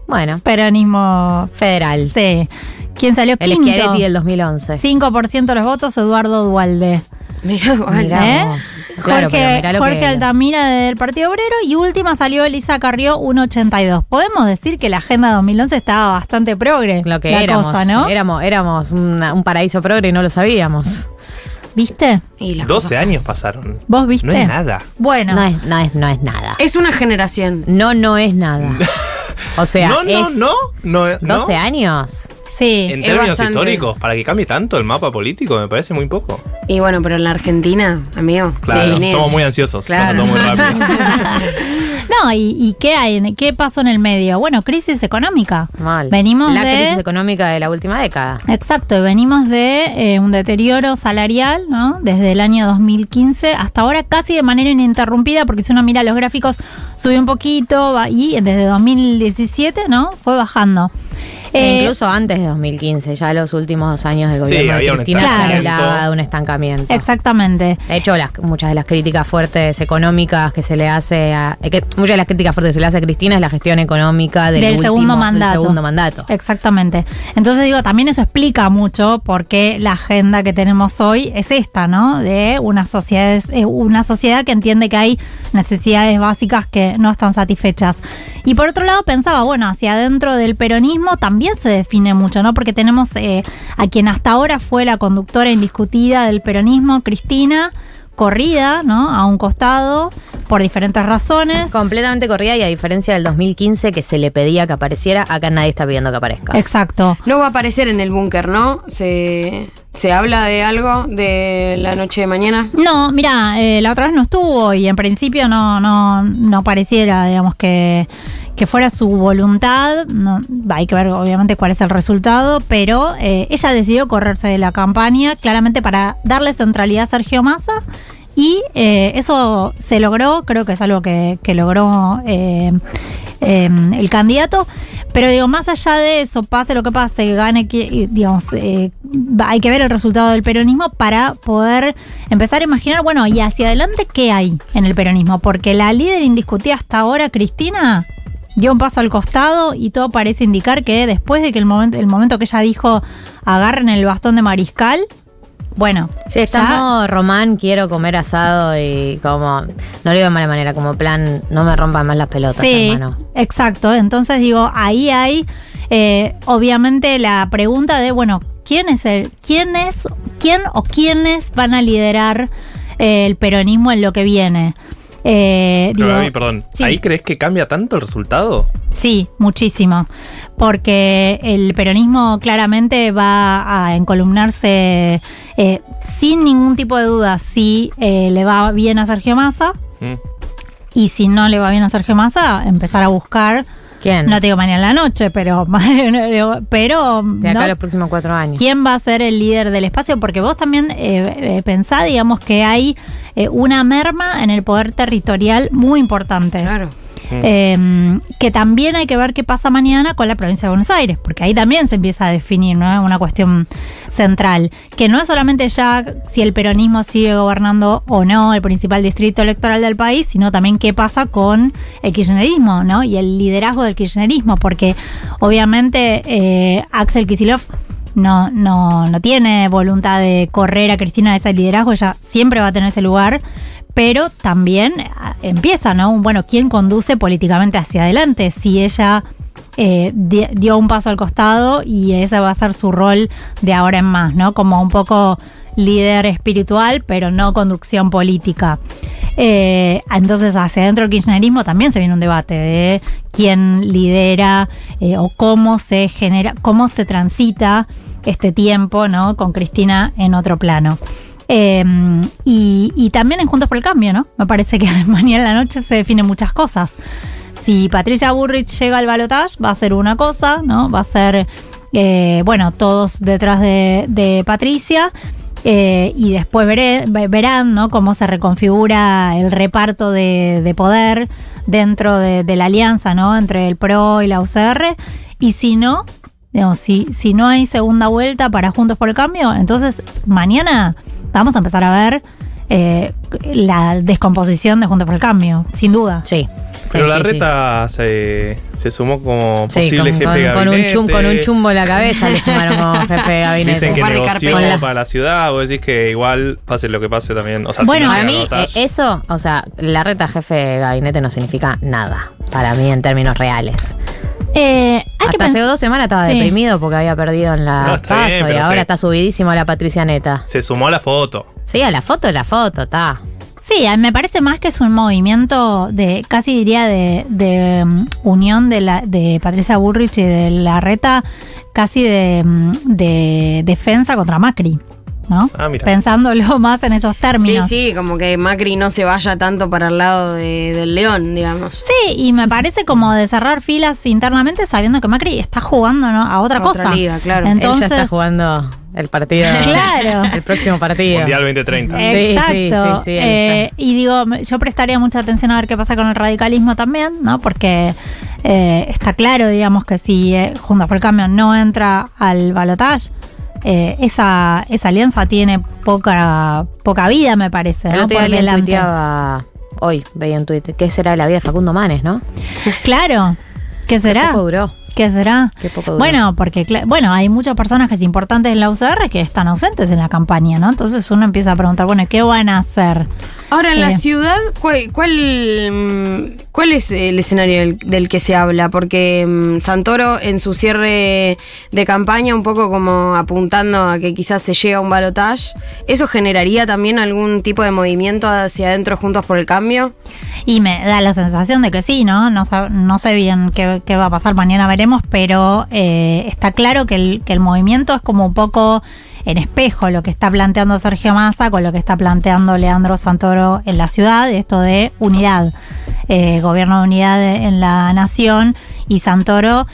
Bueno, Peronismo federal. Sí. ¿Quién salió El quinto? Schiaretti del 2011. 5% de los votos, Eduardo Dualde. Mirá, ¿Eh? Claro, pero Jorge, mirá lo Jorge que- Altamira del Partido Obrero y última salió Elisa Carrió 1.82. Podemos decir que la agenda 2011 estaba bastante progre. Lo que la éramos, cosa, ¿no? éramos, éramos una- un paraíso progre y no lo sabíamos. ¿Viste? Y las 12 cosas- años pasaron. ¿Vos viste? No es nada. Bueno, No es, no es, no es nada. Es una generación. No, no es nada. (laughs) O sea, no, no, es no, no, no. 12 años. Sí. En términos bastante. históricos, para que cambie tanto el mapa político, me parece muy poco. Y bueno, pero en la Argentina, amigo. Claro, sí, somos muy ansiosos. Claro. pasa todo muy rápido. (laughs) No, ¿y, y qué hay? ¿Qué pasó en el medio? Bueno, crisis económica. Mal. Venimos La de... crisis económica de la última década. Exacto, venimos de eh, un deterioro salarial, ¿no? Desde el año 2015 hasta ahora casi de manera ininterrumpida, porque si uno mira los gráficos, sube un poquito va- y desde 2017, ¿no? Fue bajando. Eh, incluso antes de 2015, ya los últimos dos años del Sí, gobierno de un Cristina se hablaba de un estancamiento. Exactamente. De hecho, las, muchas de las críticas fuertes económicas que se le hace a. eh, que muchas de las críticas fuertes que se le hace a Cristina es la gestión económica del, Del último- segundo mandato. Del segundo mandato. Exactamente. Entonces digo, también eso explica mucho por qué la agenda que tenemos hoy es esta, ¿no? De una sociedad, eh, una sociedad que entiende que hay necesidades básicas que no están satisfechas. Y por otro lado pensaba, bueno, hacia adentro del peronismo también se define mucho, ¿no? Porque tenemos eh, a quien hasta ahora fue la conductora indiscutida del peronismo, Cristina, corrida, ¿no? A un costado por diferentes razones. Completamente corrida y a diferencia del 2015 que se le pedía que apareciera, acá nadie está pidiendo que aparezca. Exacto. No va a aparecer en el búnker, ¿no? Se, se habla de algo de la noche de mañana. No, mira, eh, la otra vez no estuvo y en principio no, no, no pareciera, digamos, que, que fuera su voluntad. No, hay que ver, obviamente, cuál es el resultado, pero eh, ella decidió correrse de la campaña, claramente para darle centralidad a Sergio Massa Y eh, eso se logró, creo que es algo que, que logró eh, eh, el candidato. Pero digo, más allá de eso, pase lo que pase, gane, digamos, eh, hay que ver el resultado del peronismo para poder empezar a imaginar, bueno, y hacia adelante, ¿qué hay en el peronismo? Porque la líder indiscutida hasta ahora, Cristina, dio un paso al costado y todo parece indicar que después de que el momento, el momento que ella dijo agarren el bastón de mariscal, bueno, Sí, ya- modo Román, quiero comer asado y como, no lo digo de mala manera, como plan, no me rompan más las pelotas, Sí, hermano. exacto. Entonces digo, ahí hay eh, obviamente la pregunta de, bueno, ¿quién es el, quién es, quién o quiénes van a liderar eh, el peronismo en lo que viene? Eh, Pero, digo, perdón, sí. ¿ahí crees que cambia tanto el resultado? Sí, muchísimo. Porque el peronismo claramente va a encolumnarse eh, sin ningún tipo de duda si eh, le va bien a Sergio Massa Mm. y si no le va bien a Sergio Massa, empezar a buscar, ¿Quién? no te digo mañana en la noche, pero, (laughs) pero de acá ¿no? a los próximos cuatro años. ¿Quién va a ser el líder del espacio? Porque vos también eh, eh, pensá, digamos, que hay eh, una merma en el poder territorial muy importante. Claro. Eh, que también hay que ver qué pasa mañana con la provincia de Buenos Aires, porque ahí también se empieza a definir ¿no? una cuestión central, que no es solamente ya si el peronismo sigue gobernando o no el principal distrito electoral del país, sino también qué pasa con el kirchnerismo ¿no? y el liderazgo del kirchnerismo, porque obviamente eh, Axel Kicillof no, no, no tiene voluntad de correr a Cristina de ese liderazgo, ella siempre va a tener ese lugar, pero también ah, empieza, ¿no? Bueno, ¿quién conduce políticamente hacia adelante? Si ella eh, di- dio un paso al costado y ese va a ser su rol de ahora en más, ¿no? Como un poco líder espiritual, pero no conducción política. Eh, entonces, hacia adentro del kirchnerismo también se viene un debate de quién lidera eh, o cómo se genera, cómo se transita este tiempo, ¿no? Con Cristina en otro plano. Eh, y, también en Juntos por el Cambio, ¿no? Me parece que (laughs) mañana en la noche se definen muchas cosas. Si Patricia Burrich llega al balotaje, va a ser una cosa, ¿no? Va a ser, eh, bueno, todos detrás de, Patricia. eh, y después verán ¿no? cómo se reconfigura el reparto de, de poder dentro de, de la alianza ¿no? entre el PRO y la UCR. Y si no, digamos, si, si no hay segunda vuelta para Juntos por el Cambio, entonces mañana vamos a empezar a ver eh, la descomposición de Juntos por el Cambio, sin duda. Sí. Pero Sí, la sí, sí. reta se, se sumó como Sí, posible con, jefe con- de con un gabinete. chum- con un chumbo en la cabeza le sumaron como jefe de (laughs) gabinete. Dicen que negoció para la ciudad. Vos decís que igual pase lo que pase también. O sea, Bueno, si no Para mí, eh, eso, o sea, la reta jefe de gabinete no significa nada. Para mí, en términos reales. Eh, hay que Hasta hace dos semanas estaba Sí. deprimido porque había perdido en la No, está paso bien, y ahora sí. está subidísimo a la Patricia Neta. Se sumó a la foto. Sí, a la foto, la foto, está. Sí, a- me parece más que es un movimiento de, casi diría, de, de, um, unión de, la, de Patricia Burrich y de la reta, casi de, um, de defensa contra Macri, ¿no? Ah, mira. Pensándolo (laughs) más en esos Sí, términos. sí, como que Macri no se vaya tanto para el lado de- del león, digamos. Sí, y me parece como de cerrar filas internamente sabiendo que Macri está jugando ¿no? a otra A otra cosa. liga, claro. Entonces, Él ya está jugando el partido. (laughs) Claro. El próximo partido. Mundial 2030. Eh, Exacto. Sí, sí, sí, sí, Eh, y digo, yo prestaría mucha atención a ver qué pasa con el radicalismo también, ¿no? Porque eh, está claro, digamos, que si eh, Juntos por el Cambio no entra al balotaje, eh, esa, esa alianza tiene poca, poca vida, me parece. El ¿no? Por delante. hoy veía en Twitter, ¿qué será de la vida de Facundo Manes, no? Claro. ¿Qué será? poco duró. ¿Qué será? Qué poco duró. Bueno, porque bueno, hay muchos personajes importantes en la UCR que están ausentes en la campaña, ¿no? Entonces uno empieza a preguntar, bueno, ¿qué van a hacer? Ahora, en la ciudad, ¿cuál, cuál, mm, cuál es el escenario del, del que se habla? Porque mm, Santoro, en su cierre de campaña, un poco como apuntando a que quizás se llegue a un balotaje, ¿eso generaría también algún tipo de movimiento hacia adentro juntos por el cambio? Y me da la sensación de que sí, ¿no? No, no sé bien qué, qué va a pasar, mañana veremos, pero eh, está claro que el, que el movimiento es como un poco en espejo lo que está planteando Sergio Massa con lo que está planteando Leandro Santoro en la ciudad, esto de unidad, eh, gobierno de unidad en la nación y Santoro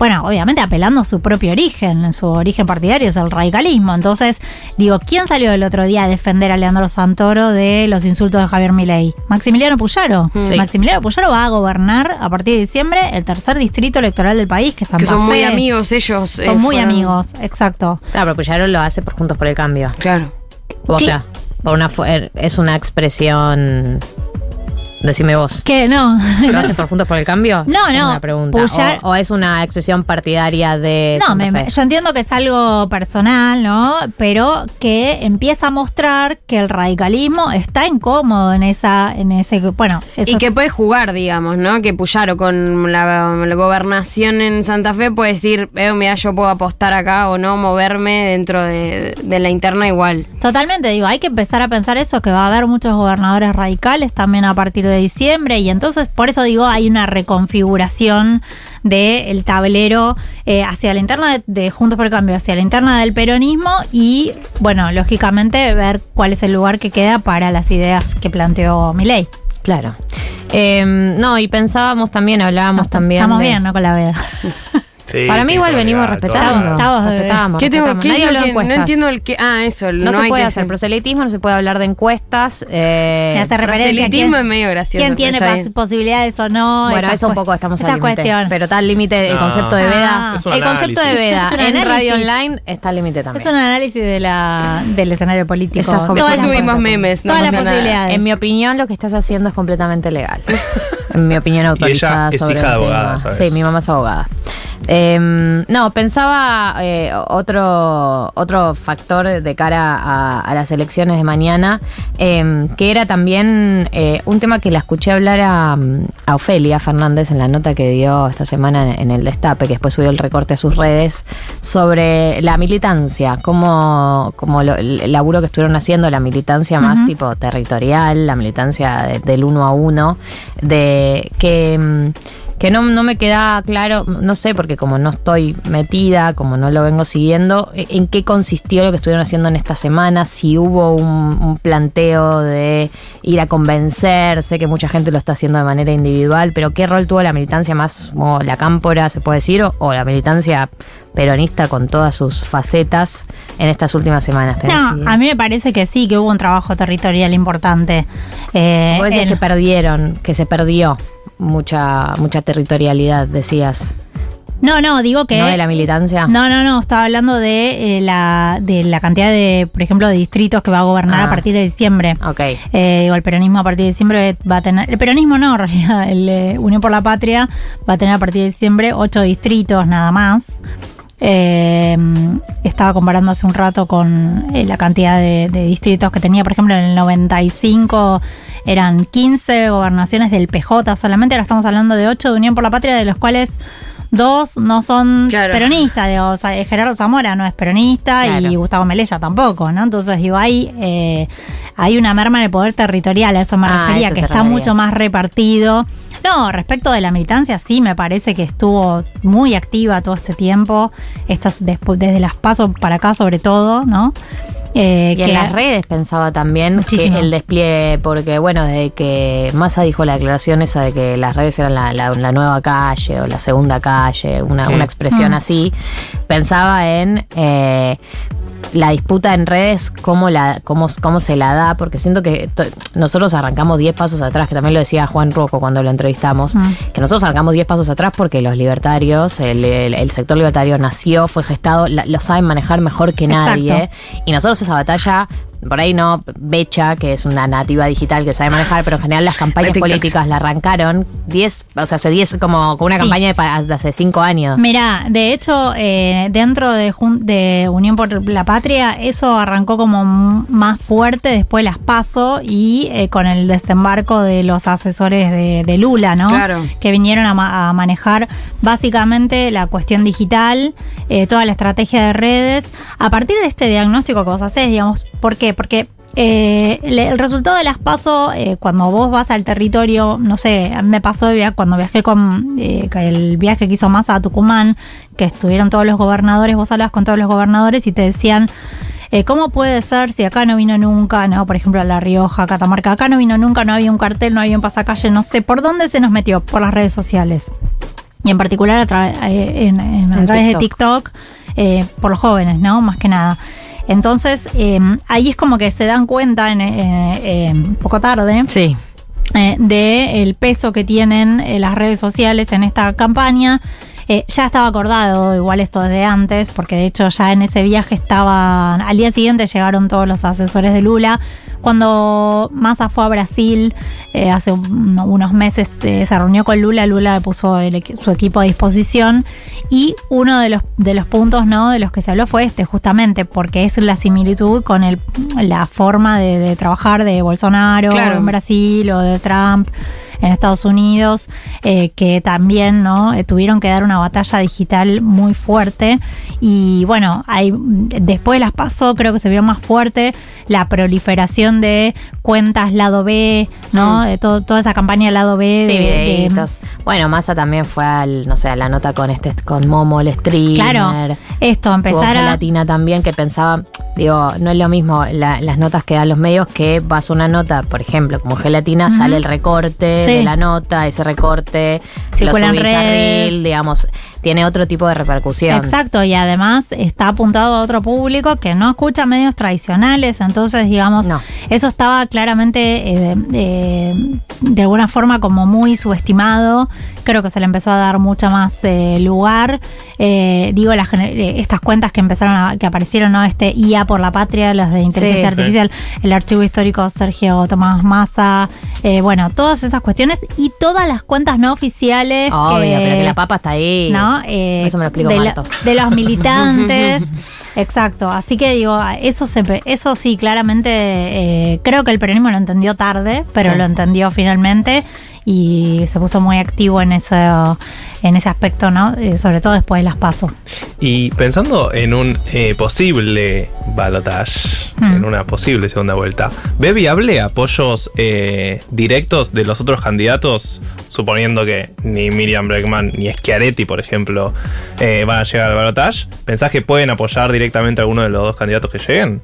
bueno, obviamente apelando a su propio origen, su origen partidario es el radicalismo. Entonces, digo, ¿quién salió el otro día a defender a Leandro Santoro de los insultos de Javier Milei? Maximiliano Puyaro. Mm. Sí. Maximiliano Puyaro va a gobernar a partir de diciembre el tercer distrito electoral del país, que es Santa Que son muy amigos ellos. Son eh, muy fueron- amigos, exacto. Claro, pero Puyaro lo hace por Juntos por el Cambio. Claro. O ¿Qué? sea, por una fu- er, es una expresión. Decime vos. Que no. ¿Lo (laughs) hace por Juntos por el Cambio? No, Es no. Una pregunta. Puyar- O, o es una expresión partidaria de. No, Santa me- Fe? yo entiendo que es algo personal, ¿no? Pero que empieza a mostrar que el radicalismo está incómodo en esa, en ese, bueno, eso Y que puede jugar, digamos, ¿no? Que Puyaro con la, la gobernación en Santa Fe puede decir, eh, mira, yo puedo apostar acá o no, moverme dentro de, de la interna igual. Totalmente, digo, hay que empezar a pensar eso, que va a haber muchos gobernadores radicales también a partir de diciembre, y entonces por eso digo, hay una reconfiguración del tablero eh, hacia la interna de, de Juntos por el Cambio, hacia la interna del peronismo, y bueno, lógicamente ver cuál es el lugar que queda para las ideas que planteó Milei. Claro. Eh, no, y pensábamos también, hablábamos también. Estamos de- bien, ¿no? Con la veda. (laughs) Sí, Para sí, mí, igual venimos legal, respetando. Estamos respetamos, ¿Qué tengo, respetamos. qué Nadie es lo habló de que- no entiendo el que. Ah, eso. No, se hay puede que hacer proselitismo, no se puede hablar de encuestas. eh, Me hace referencia a Proselitismo quién- es medio gracioso. ¿Quién tiene posibilidades o no? bueno, eso un poco estamos al límite. cuestión. Pero está al límite el No. concepto de veda. Ah. El concepto de veda en radio online está al límite también. Es un análisis de la, del escenario político. Las subimos memes, no Todas las posibilidades. En mi opinión, lo que estás haciendo es completamente legal. (laughs) En mi opinión autorizada es sobre hija el de abogada, tema. ¿sabes? Sí, mi mamá es abogada. Eh, no, pensaba eh, otro, otro factor de cara a, a las elecciones de mañana, eh, que era también eh, un tema que la escuché hablar a, a Ofelia Fernández en la nota que dio esta semana en, en el Destape, que después subió el recorte a sus redes, sobre la militancia, como, como lo- el laburo que estuvieron haciendo, la militancia más tipo territorial, la militancia de- del uno a uno, de que... mm, que no, no me queda claro, no sé, porque como no estoy metida, como no lo vengo siguiendo, e- en qué consistió lo que estuvieron haciendo en esta semana, si hubo un, planteo de ir a convencer, sé que mucha gente lo está haciendo de manera individual, pero qué rol tuvo la militancia más, como la cámpora, se puede decir, o la militancia peronista con todas sus facetas en estas últimas semanas. ¿Tenés No, idea? a mí me parece que sí, que hubo un trabajo territorial importante. Eh, Vos decías en- que perdieron, que se perdió mucha, mucha territorialidad, decías. no, no, digo que... ¿No de la militancia? No, no, no, estaba hablando de, eh, la, de la cantidad de, por ejemplo, de distritos que va a gobernar Ah. a partir de diciembre. Ok. Eh, digo, el peronismo a partir de diciembre va a tener. El peronismo no, (laughs) en realidad. El eh, Unión por la Patria va a tener a partir de diciembre ocho distritos nada más. Eh, estaba comparando hace un rato con eh, la cantidad de, de distritos que tenía. Por ejemplo, en el 95 eran 15 gobernaciones del PJ solamente. Ahora estamos hablando de 8 de Unión por la Patria, de los cuales dos no son Claro. peronistas. Digo, o sea, Gerardo Zamora no es peronista y. Gustavo Melella tampoco, ¿no? Entonces, digo, hay, eh, hay una merma en el poder territorial, a eso me Ah, refería, que está mucho más repartido. No, respecto de la militancia, sí, me parece que estuvo muy activa todo este tiempo, estas, desde las pasos para acá sobre todo, ¿no? Eh, Y en las redes pensaba también Muchísimo. que el despliegue, porque bueno, desde que Massa dijo la declaración esa de que las redes eran la, la- la nueva calle o la segunda calle, una, Sí. una expresión Mm. así, pensaba en eh, la disputa en redes, cómo, la, cómo, cómo se la da, porque siento que nosotros arrancamos 10 pasos atrás, que también lo decía Juan Rocco cuando lo entrevistamos, Mm. que nosotros arrancamos 10 pasos atrás porque los libertarios, el, el- el sector libertario nació, fue gestado, la- lo saben manejar mejor que nadie. Y nosotros esa batalla, por ahí no, Becha, que es una nativa digital que sabe manejar, pero en general las campañas políticas la arrancaron 10, o sea, hace 10, como con una Sí. campaña de, hace 5 años. Mira, de hecho, eh, dentro de, Unión por la Patria, eso arrancó como más fuerte, después las paso y eh, con el desembarco de los asesores de, de Lula, ¿no? Claro. Que vinieron a, ma- a manejar básicamente la cuestión digital, eh, toda la estrategia de redes. A partir de este diagnóstico que vos hacés, digamos, ¿por qué? Porque eh, el, resultado de las pasos, cuando vos vas al territorio, no sé, a mí me pasó cuando viajé con eh, el viaje que hizo Massa a Tucumán, que estuvieron todos los gobernadores, vos hablabas con todos los gobernadores y te decían, eh, ¿cómo puede ser si acá no vino nunca, no? Por ejemplo, a La Rioja, Catamarca, acá no vino nunca, no había un cartel, no había un pasacalle, no sé, ¿por dónde se nos metió? Por las redes sociales. y en particular a, tra- eh, en- en- a En través de TikTok. Eh, por los jóvenes, ¿no? Más que nada. Entonces, eh, ahí es como que se dan cuenta, en, eh, eh, un poco tarde, Sí. eh, de el peso que tienen eh, las redes sociales en esta campaña. Eh, ya estaba acordado, igual esto desde antes, porque de hecho ya en ese viaje estaban, al día siguiente llegaron todos los asesores de Lula. Cuando Massa fue a Brasil eh, hace un- unos meses, eh, se reunió con Lula, Lula le puso el su equipo a disposición y uno de los, de los puntos ¿no? de los que se habló fue este, justamente, porque es la similitud con el, la forma de, de trabajar de Bolsonaro Claro. en Brasil o de Trump en Estados Unidos, eh, que también no Eh, tuvieron que dar una batalla digital muy fuerte. Y bueno, hay, después las pasó, creo que se vio más fuerte la proliferación de cuentas lado B, ¿no? De todo- toda esa campaña lado B. Sí, de-. Bueno, Massa también fue al, no sé, a la nota con este, con Momo, el streamer. Claro, esto, empezar a... gelatina también que pensaba, digo, no es lo mismo la- las notas que dan los medios que vas a una nota, por ejemplo, como gelatina, sale el recorte Sí. De la nota, ese recorte, Circula lo en subís a redes. Reel, digamos, tiene otro tipo de repercusión. Exacto, y además está apuntado a otro público que no escucha medios tradicionales, entonces digamos, No. eso estaba claramente eh, eh, de alguna forma como muy subestimado, creo que se le empezó a dar mucha más eh, lugar, Eh, digo, las estas cuentas que empezaron a, que aparecieron, ¿no? Este IA por la patria, las de inteligencia Sí. artificial, el archivo histórico Sergio Tomás Massa, bueno, todas esas cuestiones y todas las cuentas no oficiales. Obvio, que- pero que la papa está ahí. ¿no? Eh, Eso me lo explico de, la- de los militantes. (laughs) Exacto. Así que digo, eso se, eso sí, claramente eh, creo que el peronismo lo entendió tarde, pero Sí. lo entendió finalmente y se puso muy activo en ese, en ese aspecto, ¿no? Eh, sobre todo después de las pasos. Y pensando en un eh, posible balotage, Hmm. en una posible segunda vuelta, ¿ve viable apoyos eh, directos de los otros candidatos? Suponiendo que ni Miriam Bregman ni Schiaretti, por ejemplo, eh, van a llegar al balotage. ¿Pensás que pueden apoyar directamente a alguno de los dos candidatos que lleguen?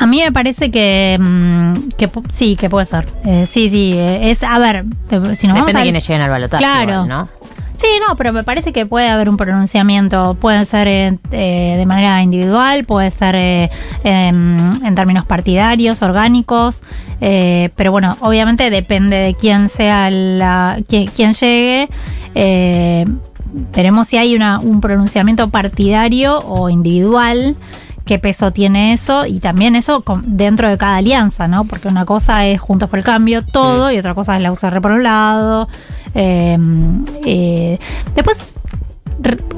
A mí me parece que, mm, que sí, que puede ser. Eh, sí, sí, eh, es, a ver, eh, si nos vamos Depende de quiénes lleguen al balotaje. Claro. igual, ¿no? Sí, no, pero me parece que puede haber un pronunciamiento, puede ser eh, eh, de manera individual, puede ser eh, em, en términos partidarios, orgánicos, eh, pero bueno, obviamente depende de quién sea la, quién, quién llegue. eh, veremos si hay una, un pronunciamiento partidario o individual. Qué peso tiene eso y también eso con- dentro de cada alianza, ¿no? Porque una cosa es Juntos por el Cambio, todo, y otra cosa es la UCR por un lado, eh, eh, después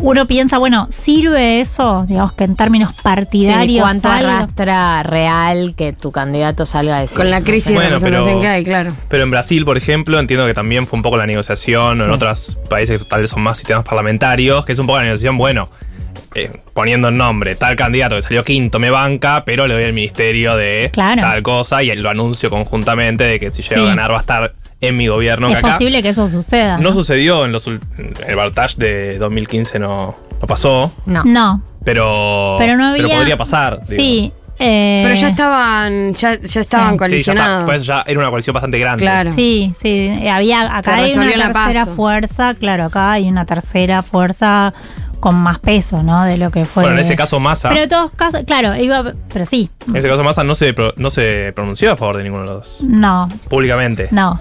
uno piensa, bueno, ¿sirve eso? Digamos que en términos Sí, partidarios. ¿Cuánto algo? arrastra real que tu candidato salga a decir? Con la crisis sé. de Bueno, representación pero- que hay, claro. Pero en Brasil, por ejemplo, entiendo que también fue un poco la negociación, o en Sí. otros países que tal vez son más sistemas parlamentarios, que es un poco la negociación, bueno, eh, poniendo el nombre, tal candidato que salió quinto me banca, pero le doy el ministerio de Claro. tal cosa y lo anuncio conjuntamente de que si llego Sí. a ganar va a estar en mi gobierno. que es acá posible que eso suceda. no sucedió en los ul- el balotaje de 2015 no, no pasó, No. No, pero, pero no había. podría pasar. Sí. eh, Pero ya estaban, ya, ya estaban Sí. Sí, ya, colisionados. está, pues ya era una coalición bastante grande. Claro. Sí, sí, había Se acá hay una tercera paso. fuerza, claro, acá hay una tercera fuerza con más peso, ¿no? De lo que fue. Bueno, en ese caso Massa, Pero en todos casos, claro, iba, pero sí, en ese caso Massa no se, pro- no se pronunció a favor de ninguno de los dos. no, Públicamente. no.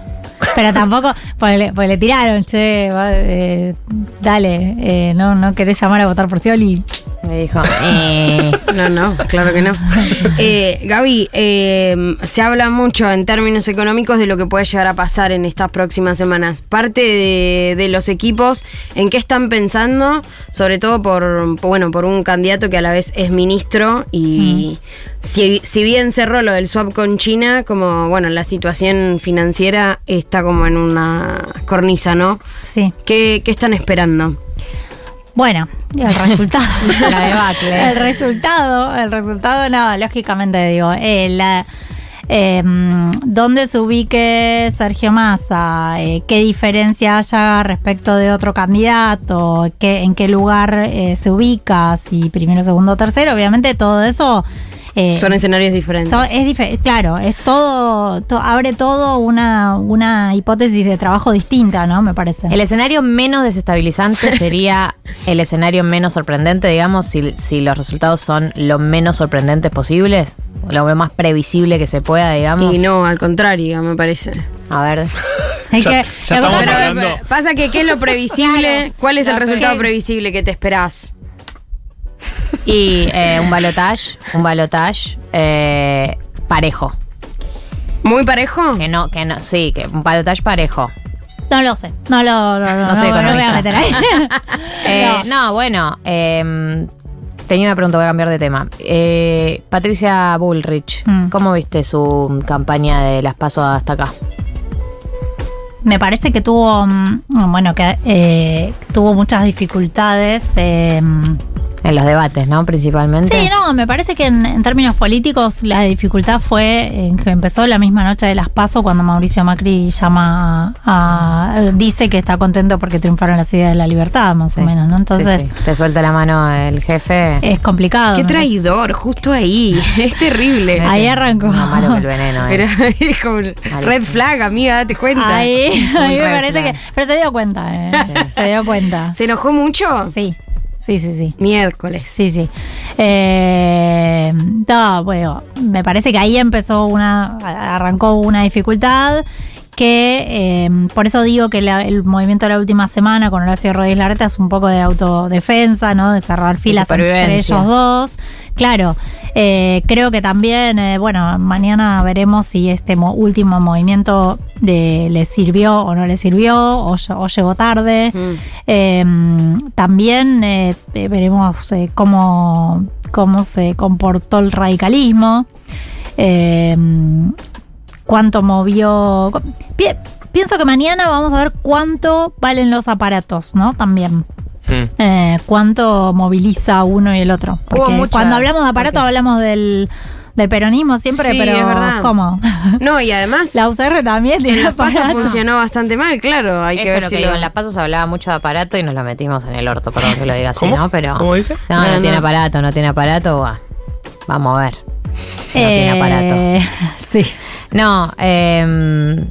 Pero (laughs) tampoco, pues le, pues le tiraron, che, va, eh, dale, eh, no, no querés llamar a votar por Scioli. Me dijo, eh, No, no, claro que no. (laughs) Eh, Gaby, eh, se habla mucho en términos económicos de lo que puede llegar a pasar en estas próximas semanas. Parte de, de los equipos, ¿en qué están pensando? Sobre todo por, bueno, por un candidato que a la vez es ministro y si, si bien cerró lo del swap con China, como, bueno, la situación financiera está como en una cornisa, ¿no? Sí. ¿Qué, qué están esperando? Bueno, el resultado. (laughs) La debacle. El resultado, el resultado, no, lógicamente digo, eh, la, eh, dónde se ubique Sergio Massa, eh, qué diferencia haya respecto de otro candidato, qué, en qué lugar eh, se ubica, si primero, segundo, tercero, obviamente todo eso eh, Son escenarios diferentes. So- es claro, es todo, to- abre todo una, una hipótesis de trabajo distinta, ¿no? Me parece. El escenario menos desestabilizante (laughs) sería el escenario menos sorprendente, digamos, si, si los resultados son lo menos sorprendentes posibles, lo más previsible que se pueda, digamos. y no, al contrario, me parece. A ver. Es Ya- (laughs) que- ya pasa- hablando- eh, pasa que, ¿qué es lo previsible? ¿Cuál es el resultado previsible que te esperás? Y eh, un balotage, un balotage eh, parejo. ¿Muy parejo? Que no, que no, sí, que un balotage parejo. No lo sé. No lo no, no, (laughs) No no, me voy a meter ahí. (laughs) (laughs) Eh, No. no. bueno, eh, tenía una pregunta, voy a cambiar de tema. Eh, Patricia Bullrich, Mm. ¿cómo viste su campaña de las pasos hasta acá? Me parece que tuvo, mm, bueno, que eh, tuvo muchas dificultades. eh, En los debates, ¿no? Principalmente. Sí, no, me parece que en, en términos políticos la dificultad fue en que empezó la misma noche de las PASO cuando Mauricio Macri llama a, a- dice que está contento porque triunfaron las ideas de la libertad, más Sí. o menos, ¿no? Entonces Sí, sí. te suelta la mano el jefe. es complicado. Qué traidor, justo ahí. (laughs) Es terrible. Ahí arrancó. Más malo que el veneno. eh. Pero (laughs) es como red flag, amiga, date cuenta. Ahí, (laughs) ahí me parece flag. que. Pero se dio cuenta, eh. Se dio cuenta. ¿Se enojó mucho? Sí, sí, sí, sí. Miércoles. Sí, sí. Eh, no, bueno, me parece que ahí empezó una, arrancó una dificultad que eh, por eso digo que la- el movimiento de la última semana con Horacio Rodríguez Larreta es un poco de autodefensa, ¿no? De cerrar filas entre ellos dos. Claro, eh, creo que también, eh, bueno, mañana veremos si este mo- último movimiento de, le sirvió o no le sirvió, o, o llegó tarde. Mm. Eh, también eh, veremos cómo, cómo se comportó el radicalismo. Eh, cuánto movió. Pi- pienso que mañana vamos a ver cuánto valen los aparatos, ¿no? También. Hmm. Eh, cuánto moviliza uno y el otro. Hubo Porque mucha- cuando hablamos de aparatos hablamos del, del peronismo siempre, Sí, pero es verdad. ¿cómo? (laughs) No, y además, La UCR también tiene en los pasos funcionó bastante mal, claro. Hay Eso que ver es lo si que lo... digo. En las pasos hablaba mucho de aparato y nos lo metimos en el orto, perdón que lo diga así, ¿Cómo? ¿no? Pero. ¿Cómo dice? No, no, No, tiene no. aparato, no tiene aparato. va. Vamos a ver. No tiene aparato. Eh, (laughs) Sí. No, eh,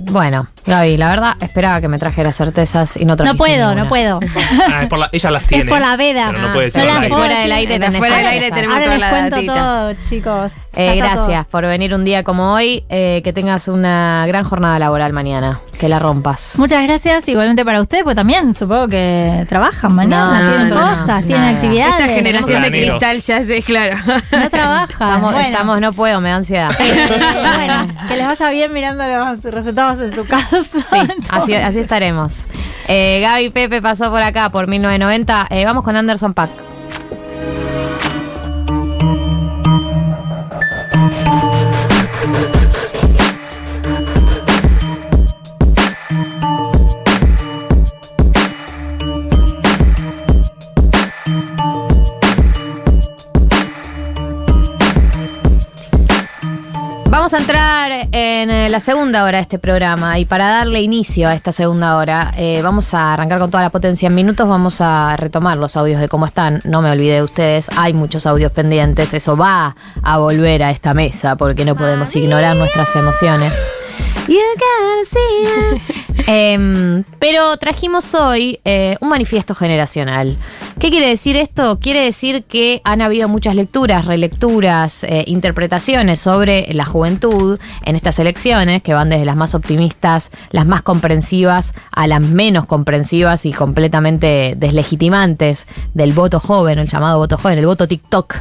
bueno, Gaby, la verdad esperaba que me trajera certezas y no No puedo, ninguna. no puedo. (laughs) Ah, es por la- ella las tiene. por la veda. Pero no Ah, puede no aire. puedo fuera del aire En tenés fuera del aire tenemos Ahora toda les la cuento datita. todo, chicos. Eh, gracias por venir un día como hoy. eh, que tengas una gran jornada laboral mañana. Que la rompas. Muchas gracias, igualmente para ustedes, pues también supongo que trabajan mañana, No, tienen no, cosas, tienen nada. actividades. Esta generación de cristal ya es, claro. No trabajan. Estamos, Bueno. estamos, no puedo, me da ansiedad. (laughs) bueno, que les vaya bien mirando los resultados en su casa. Sí, (laughs) así, así estaremos. Eh, Gaby Pepe pasó por acá por 1990. Eh, vamos con Anderson Pack. En eh, la segunda hora de este programa y para darle inicio a esta segunda hora eh, vamos a arrancar con toda la potencia en minutos, vamos a retomar los audios de cómo están, no me olvidé de ustedes, hay muchos audios pendientes, eso va a volver a esta mesa porque no podemos ignorar nuestras emociones. You gotta see Em, pero trajimos hoy eh, un manifiesto generacional. ¿Qué quiere decir esto? Quiere decir que han habido muchas lecturas, relecturas, eh, interpretaciones sobre la juventud en estas elecciones, que van desde las más optimistas, las más comprensivas, a las menos comprensivas y completamente deslegitimantes del voto joven, el llamado voto joven, el voto TikTok.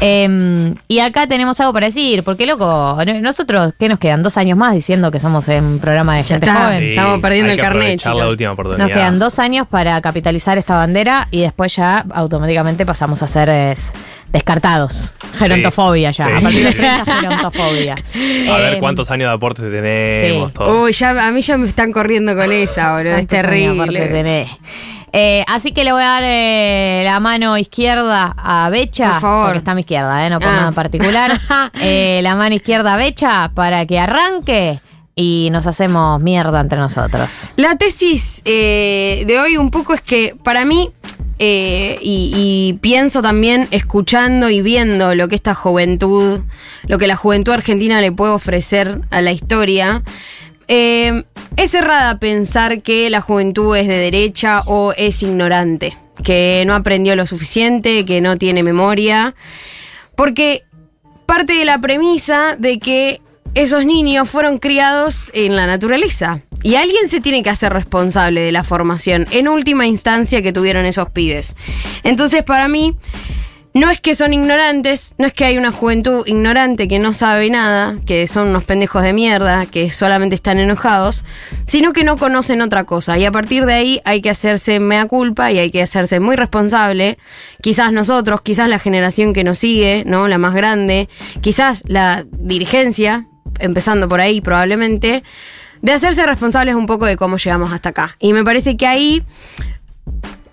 Em, y acá tenemos algo para decir, porque loco, no- nosotros, ¿qué nos quedan? Dos años más diciendo que somos un programa de Ya gente está. joven. Sí. Estamos perdiendo hay el carnet, aprovechar chicos. la última oportunidad. Nos quedan dos años para capitalizar esta bandera y después ya automáticamente pasamos a ser es, descartados. Gerontofobia ya. Sí. A partir de (laughs) 30, gerontofobia. A ver Eh, cuántos años de aportes tenemos. sí. todo. Uy, ya, a mí ya me están corriendo con esa, (laughs) boludo. Es aparte terrible. Eh, así que le voy a dar eh, la mano izquierda a Becha. Por favor. Porque está a mi izquierda, eh, no por Ah. nada en particular. (laughs) Eh, la mano izquierda a Becha para que arranque y nos hacemos mierda entre nosotros. La tesis eh, de hoy un poco es que para mí eh, y, pienso también escuchando y viendo lo que esta juventud, lo que la juventud argentina le puede ofrecer a la historia. eh, es errada pensar que la juventud es de derecha o es ignorante, que no aprendió lo suficiente, que no tiene memoria, porque parte de la premisa de que esos niños fueron criados en la naturaleza. Y alguien se tiene que hacer responsable de la formación, en última instancia, que tuvieron esos pibes. Entonces, para mí, no es que son ignorantes, no es que hay una juventud ignorante que no sabe nada, que son unos pendejos de mierda, que solamente están enojados, sino que no conocen otra cosa. Y a partir de ahí hay que hacerse mea culpa y hay que hacerse muy responsable. Quizás nosotros, quizás la generación que nos sigue, ¿no? La más grande, quizás la dirigencia, empezando por ahí probablemente, de hacerse responsables un poco de cómo llegamos hasta acá. Y me parece que ahí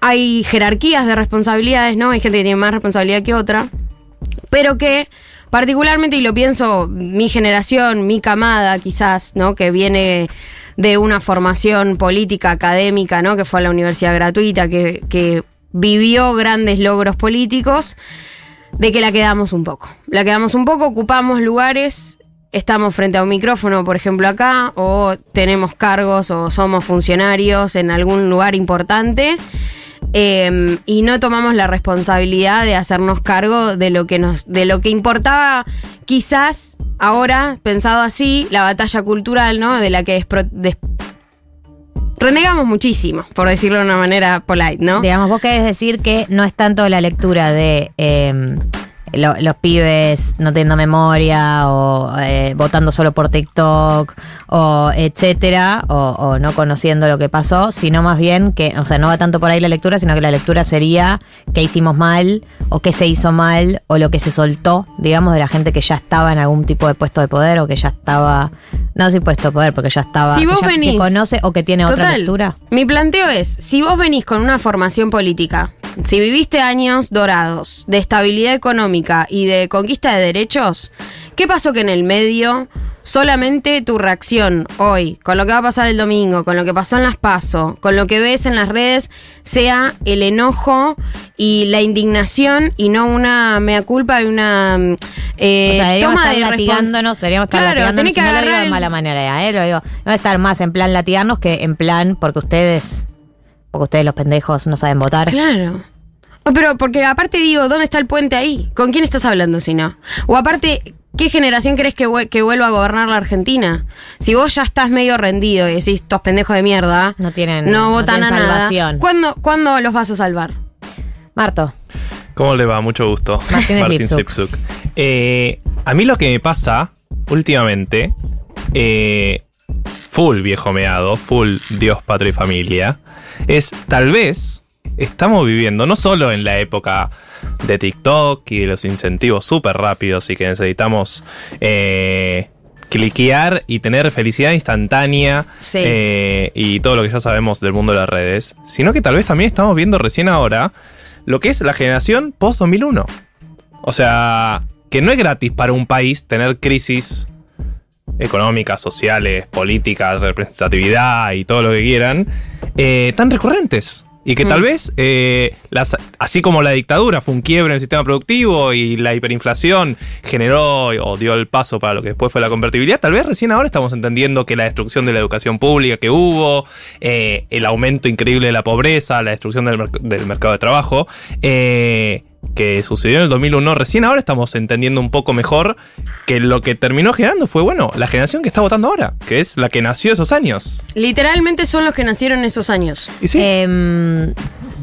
hay jerarquías de responsabilidades, ¿no? Hay gente que tiene más responsabilidad que otra, pero que particularmente, y lo pienso, mi generación, mi camada quizás, ¿no? Que viene de una formación política, académica, ¿no? Que fue a la universidad gratuita, que, vivió grandes logros políticos, de que la quedamos un poco. La quedamos un poco, ocupamos lugares, estamos frente a un micrófono, por ejemplo, acá, o tenemos cargos o somos funcionarios en algún lugar importante. eh, y no tomamos la responsabilidad de hacernos cargo de lo que nos, de lo que importaba quizás ahora, pensado así, la batalla cultural, ¿no? De la que despro- des- renegamos muchísimo, por decirlo de una manera polite, ¿no? Digamos, vos querés decir que no es tanto la lectura de eh, lo- los pibes no teniendo memoria o eh, votando solo por TikTok o etcétera, o, o no conociendo lo que pasó, sino más bien que, o sea, no va tanto por ahí la lectura, sino que la lectura sería qué hicimos mal o qué se hizo mal o lo que se soltó, digamos, de la gente que ya estaba en algún tipo de puesto de poder o que ya estaba, no sí puesto de poder, porque ya estaba, Si que vos que venís- conoce o que tiene otra lectura. Mi planteo es, si vos venís con una formación política, si viviste años dorados de estabilidad económica y de conquista de derechos, ¿qué pasó que en el medio solamente tu reacción hoy, con lo que va a pasar el domingo, con lo que pasó en las PASO, con lo que ves en las redes, sea el enojo y la indignación y no una mea culpa y una mm, eh, o sea, toma estar de latigándonos, deberíamos estar Claro, latigándonos, que no lo digo agarrar de el- mala manera, ¿eh? Lo digo, no estar más en plan latigarnos que en plan porque ustedes, porque ustedes los pendejos no saben votar. Claro. No, pero porque aparte digo, ¿dónde está el puente ahí? ¿Con quién estás hablando si no? O aparte, ¿qué generación crees que, que vuelva a gobernar la Argentina? Si vos ya estás medio rendido y decís, estos pendejos de mierda, No tienen, no votan tienen a nada, salvación. ¿cuándo, ¿cuándo los vas a salvar? Marto, ¿Cómo le va? Mucho gusto. Lipsuk. Lipsuk. Eh, a mí lo que me pasa últimamente, eh, full viejo meado, full Dios, patria y familia, es tal vez estamos viviendo no solo en la época de TikTok y de los incentivos súper rápidos y que necesitamos eh, cliquear y tener felicidad instantánea Sí. eh, y todo lo que ya sabemos del mundo de las redes, sino que tal vez también estamos viendo recién ahora lo que es la generación post-2001. O sea, que no es gratis para un país tener crisis económicas, sociales, políticas, representatividad y todo lo que quieran, eh, tan recurrentes. Y que tal vez, eh, las, así como la dictadura fue un quiebre en el sistema productivo y la hiperinflación generó o dio el paso para lo que después fue la convertibilidad, tal vez recién ahora estamos entendiendo que la destrucción de la educación pública que hubo, eh, el aumento increíble de la pobreza, la destrucción del, merc- del mercado de trabajo, eh, que sucedió en el 2001, recién ahora estamos entendiendo un poco mejor que lo que terminó generando fue, bueno, la generación que está votando ahora, que es la que nació esos años. Literalmente son los que nacieron esos años. Y sí, em,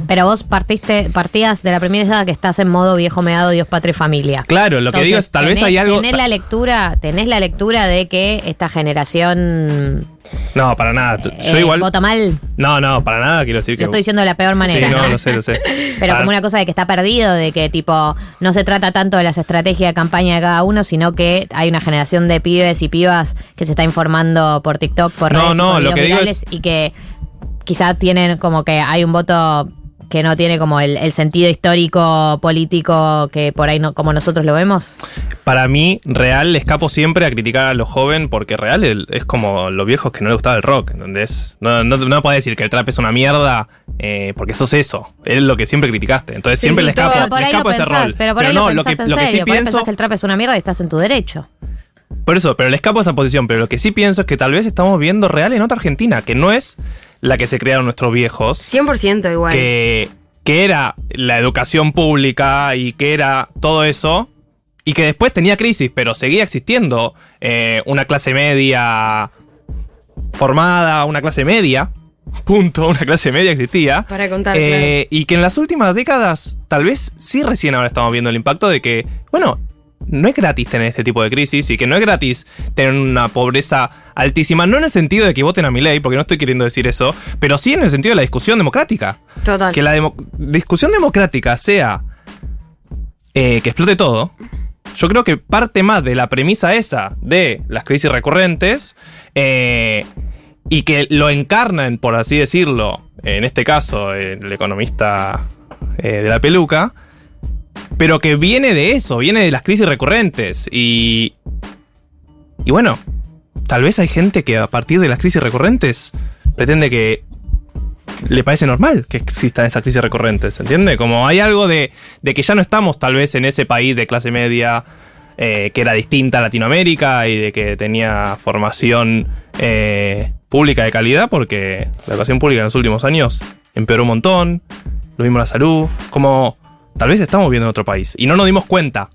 pero vos partiste, partías de la premisa que estás en modo viejo meado, Dios, patria y familia. claro, lo que digo es, tal vez hay algo... Tenés la lectura, tenés la lectura de que esta generación No, para nada. Yo eh, igual... vota mal. No, no, para nada quiero decir que... Lo estoy diciendo de la peor manera. Sí, no, ¿no? lo sé, lo sé. (laughs) Pero Para- como una cosa de que está perdido, de que tipo no se trata tanto de las estrategias de campaña de cada uno, sino que hay una generación de pibes y pibas que se está informando por TikTok, por No, redes, no, por lo que digo es- y que quizá tienen como que hay un voto que no tiene como el, el sentido histórico, político que por ahí no, como nosotros lo vemos? Para mí, real, le escapo siempre a criticar a los jóvenes porque real es como los viejos que no les gustaba el rock, ¿entendés? No, no, no puedes decir que el trap es una mierda eh, porque sos eso. Es lo que siempre criticaste. Entonces Sí, siempre sí, le escapo, Pero por le ahí lo escapo ese pensás, rol. pero por ahí lo no, pensás lo que, en lo que sí serio, por ahí pienso. pensás que el trap es una mierda y estás en tu derecho. Por eso, pero le escapo a esa posición. Pero lo que sí pienso es que tal vez estamos viendo real en otra Argentina, que no es la que se crearon nuestros viejos. 100% igual. que, que era la educación pública y que era todo eso, y que después tenía crisis, pero seguía existiendo eh, una clase media formada, una clase media, punto, (laughs) una clase media existía. Para contar, Eh, Y que en las últimas décadas, tal vez sí recién ahora estamos viendo el impacto de que, bueno, no es gratis tener este tipo de crisis y que no es gratis tener una pobreza altísima, no en el sentido de que voten a mi ley, porque no estoy queriendo decir eso, pero sí en el sentido de la discusión democrática. Total. Que la demo- discusión democrática sea eh, que explote todo, yo creo que parte más de la premisa esa de las crisis recurrentes eh, y que lo encarnan, por así decirlo, en este caso, el economista eh, de la peluca, pero que viene de eso, viene de las crisis recurrentes. Y, y bueno, tal vez hay gente que a partir de las crisis recurrentes pretende que le parece normal que existan esas crisis recurrentes, ¿entiende? Como hay algo de, de que ya no estamos tal vez en ese país de clase media eh, que era distinta a Latinoamérica y de que tenía formación eh, pública de calidad, porque la educación pública en los últimos años empeoró un montón, lo mismo la salud, como tal vez estamos viendo en otro país y no nos dimos cuenta.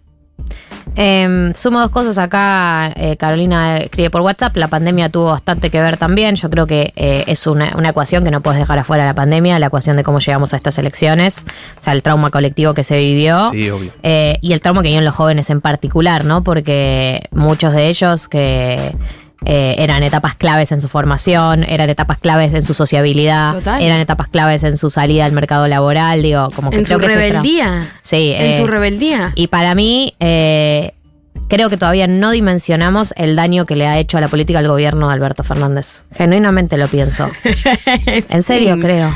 Em, sumo dos cosas acá. eh, Carolina escribe por WhatsApp. La pandemia tuvo bastante que ver también. Yo creo que eh, es una, una ecuación que no puedes dejar afuera la pandemia, la ecuación de cómo llegamos a estas elecciones. O sea, el trauma colectivo que se vivió. Sí, obvio. Eh, y el trauma que viven los jóvenes en particular, ¿no? Porque muchos de ellos que eh, eran etapas claves en su formación, eran etapas claves en su sociabilidad, Total. eran etapas claves en su salida al mercado laboral, digo, como que en creo su que rebeldía. Sí, En eh, su rebeldía. y para mí, eh, creo que todavía no dimensionamos el daño que le ha hecho a la política al gobierno de Alberto Fernández. Genuinamente lo pienso. (laughs) En serio, Sí. creo.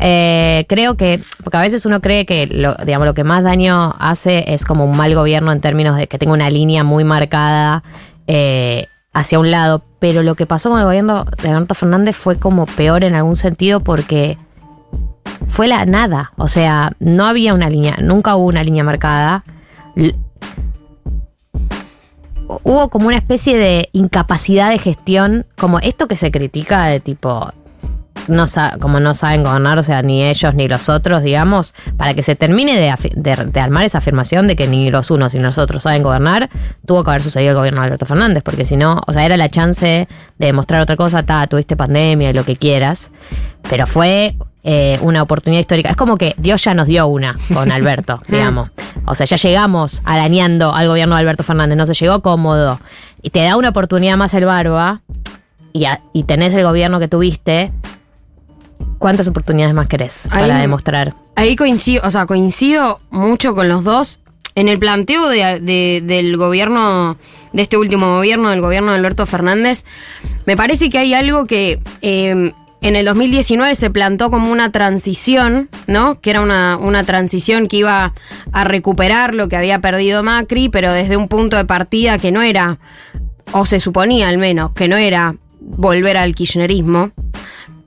Eh, creo que, porque a veces uno cree que lo, digamos, lo que más daño hace es como un mal gobierno en términos de que tenga una línea muy marcada eh, hacia un lado, pero lo que pasó con el gobierno de Alberto Fernández fue como peor en algún sentido porque fue la nada, o sea, no había una línea, nunca hubo una línea marcada. Hubo como una especie de incapacidad de gestión, como esto que se critica de tipo, no como no saben gobernar, o sea, ni ellos ni los otros, digamos, para que se termine de, de- de armar esa afirmación de que ni los unos ni los otros saben gobernar, tuvo que haber sucedido el gobierno de Alberto Fernández, porque si no, o sea, era la chance de demostrar otra cosa, ta, tuviste pandemia y lo que quieras, pero fue eh, una oportunidad histórica. Es como que Dios ya nos dio una con Alberto, (laughs) digamos. O sea, ya llegamos arañando al gobierno de Alberto Fernández, no se llegó cómodo. Y te da una oportunidad más el Barba y, a- y tenés el gobierno que tuviste. ¿Cuántas oportunidades más querés Ahí- para demostrar? Ahí coincido, o sea, coincido mucho con los dos. En el planteo de- de- del gobierno, de este último gobierno, del gobierno de Alberto Fernández, me parece que hay algo que eh, en el 2019 se plantó como una transición, ¿no? Que era una, una transición que iba a recuperar lo que había perdido Macri, pero desde un punto de partida que no era, o se suponía al menos, que no era volver al kirchnerismo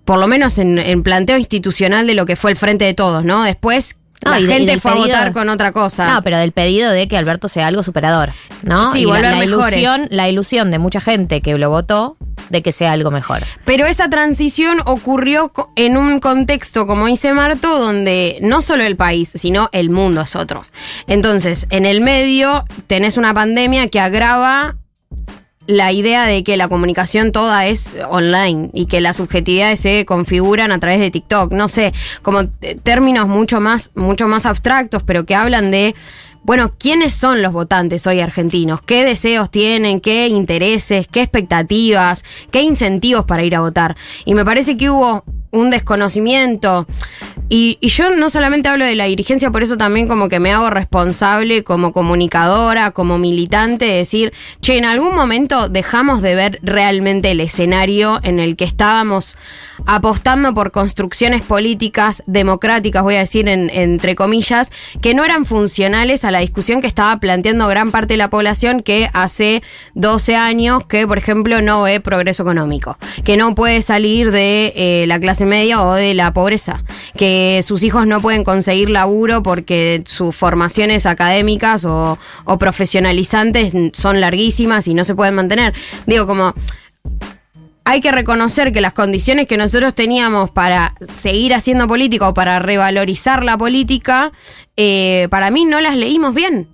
por lo menos en, en planteo institucional de lo que fue el frente de todos, ¿no? Después No, la y de- gente fue pedido- a votar con otra cosa. No, pero del pedido de que Alberto sea algo superador, ¿no? Sí, Y volver la mejores. ilusión, la ilusión de mucha gente que lo votó de que sea algo mejor. Pero esa transición ocurrió en un contexto, como dice Marto, donde no solo el país, sino el mundo es otro. Entonces, en el medio tenés una pandemia que agrava la idea de que la comunicación toda es online y que las subjetividades se configuran a través de TikTok. No sé, como términos mucho más, mucho más abstractos, pero que hablan de bueno, ¿quiénes son los votantes hoy argentinos? ¿Qué deseos tienen? ¿Qué intereses? ¿Qué expectativas? ¿Qué incentivos para ir a votar? Y me parece que hubo un desconocimiento Y, y yo no solamente hablo de la dirigencia, por eso también como que me hago responsable como comunicadora, como militante, de decir, che, en algún momento dejamos de ver realmente el escenario en el que estábamos apostando por construcciones políticas democráticas, voy a decir en- entre comillas, que no eran funcionales a la discusión que estaba planteando gran parte de la población que hace 12 años que, por ejemplo, no ve progreso económico, que no puede salir de eh, la clase media o de la pobreza, que sus hijos no pueden conseguir laburo porque sus formaciones académicas o, o profesionalizantes son larguísimas y no se pueden mantener. Digo, como hay que reconocer que las condiciones que nosotros teníamos para seguir haciendo política o para revalorizar la política, eh, para mí no las leímos bien.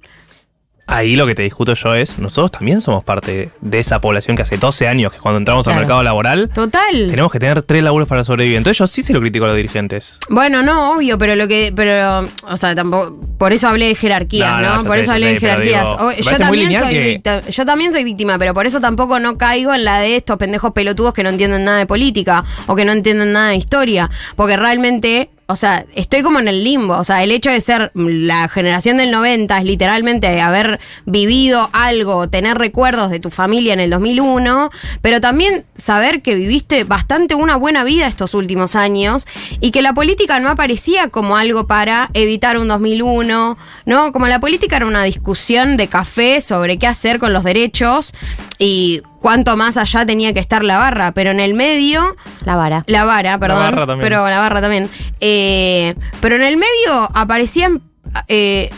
Ahí lo que te discuto yo es, nosotros también somos parte de esa población que hace 12 años que cuando entramos al mercado laboral Total. tenemos que tener tres laburos para sobrevivir. Entonces yo sí se lo critico a los dirigentes. Bueno, no, obvio, pero lo que, pero, o sea, tampoco, por eso hablé de jerarquías, No, por sé, eso hablé sé, de jerarquías. digo, O- me yo también soy que- víctima, yo también soy víctima, pero por eso tampoco no caigo en la de estos pendejos pelotudos que no entienden nada de política o que no entienden nada de historia, porque realmente o sea, estoy como en el limbo. O sea, el hecho de ser la generación del 90 es literalmente haber vivido algo, tener recuerdos de tu familia en el 2001, pero también saber que viviste bastante una buena vida estos últimos años y que la política no aparecía como algo para evitar un 2001, ¿no? Como la política era una discusión de café sobre qué hacer con los derechos y cuánto más allá tenía que estar la barra, pero en el medio La vara. la vara, perdón. barra también. Pero la barra también. Eh, pero en el medio aparecían eh,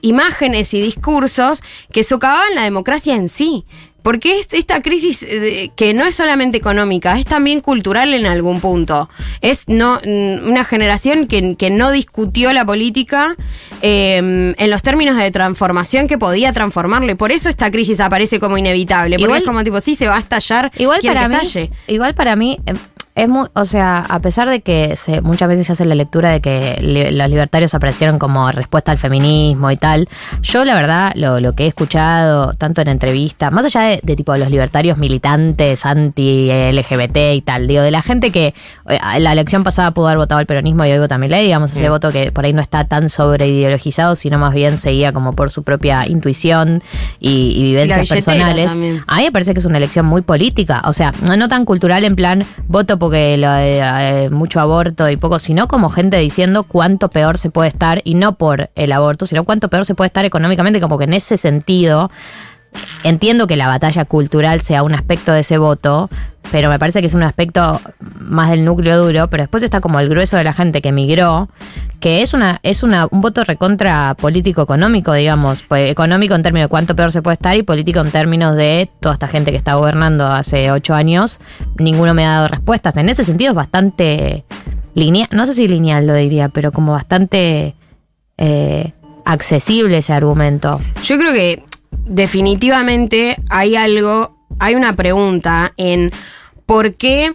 imágenes y discursos que socavaban la democracia en sí. Porque es esta crisis de- que no es solamente económica, es también cultural en algún punto. Es no mm, una generación que, que no discutió la política eh, en los términos de transformación que podía transformarle. Por eso esta crisis aparece como inevitable. Porque Igual- es como tipo, sí, se va a estallar. Igual para, que mí, estalle. igual para mí eh, es muy, o sea, a pesar de que se, muchas veces se hace la lectura de que li- los libertarios aparecieron como respuesta al feminismo y tal, yo la verdad lo, lo que he escuchado tanto en entrevistas, más allá de, de tipo los libertarios militantes anti-LGBT y tal, digo, de la gente que eh, la elección pasada pudo haber votado al peronismo y hoy vota a Milei, digamos, ese Mm. voto que por ahí no está tan sobreideologizado, sino más bien seguía como por su propia intuición y, y vivencias personales. también. A mí me parece que es una elección muy política, o sea, no, no tan cultural en plan voto porque lo, eh, eh, mucho aborto y poco, sino como gente diciendo cuánto peor se puede estar, y no por el aborto, sino cuánto peor se puede estar económicamente, como que en ese sentido entiendo que la batalla cultural sea un aspecto de ese voto, pero me parece que es un aspecto más del núcleo duro, pero después está como el grueso de la gente que emigró, que es una es una un voto recontra político económico, digamos, pues, económico en términos de cuánto peor se puede estar y político en términos de toda esta gente que está gobernando hace ocho años, ninguno me ha dado respuestas. En ese sentido es bastante lineal, no sé si lineal lo diría, pero como bastante eh, accesible ese argumento. Yo creo que definitivamente hay algo, hay una pregunta en por qué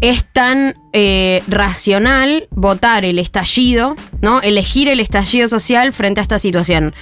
es tan eh, racional votar el estallido, ¿no? Elegir el estallido social frente a esta situación.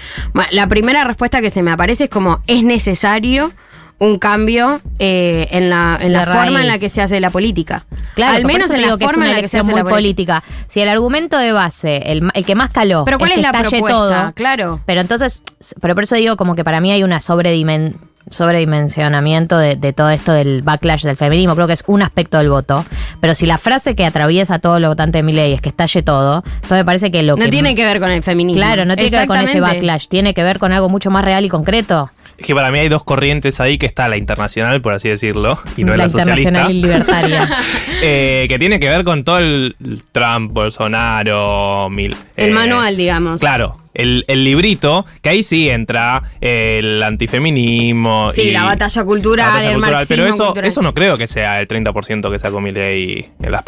La primera respuesta que se me aparece es como es necesario un cambio eh, en la, en la forma en la que se hace la política. Claro, al menos en la que es forma una en la que se hace muy la política. Si el argumento de base, el, el que más caló, Pero ¿cuál es, que la propuesta? todo, Claro. pero entonces, pero por eso digo como que para mí hay una sobredimen- sobredimensionamiento de, de todo esto del backlash del feminismo. Creo que es un aspecto del voto. Pero si la frase que atraviesa a todos los votantes de mi ley es que estalle todo, entonces me parece que lo No que. tiene que ver con el feminismo. Claro, no tiene que ver con ese backlash. Tiene que ver con algo mucho más real y concreto. Es que para mí hay dos corrientes ahí, que está la internacional, por así decirlo, y no la la, socialista. internacional y libertaria. (laughs) Eh, que tiene que ver con todo el Trump, Bolsonaro, Mil. El eh, manual, digamos. Claro, el, el librito, que ahí sí entra el antifeminismo. Sí, y la batalla cultural, la batalla el cultural, marxismo Pero eso, cultural. eso no creo que sea el 30% que sacó Milei en las.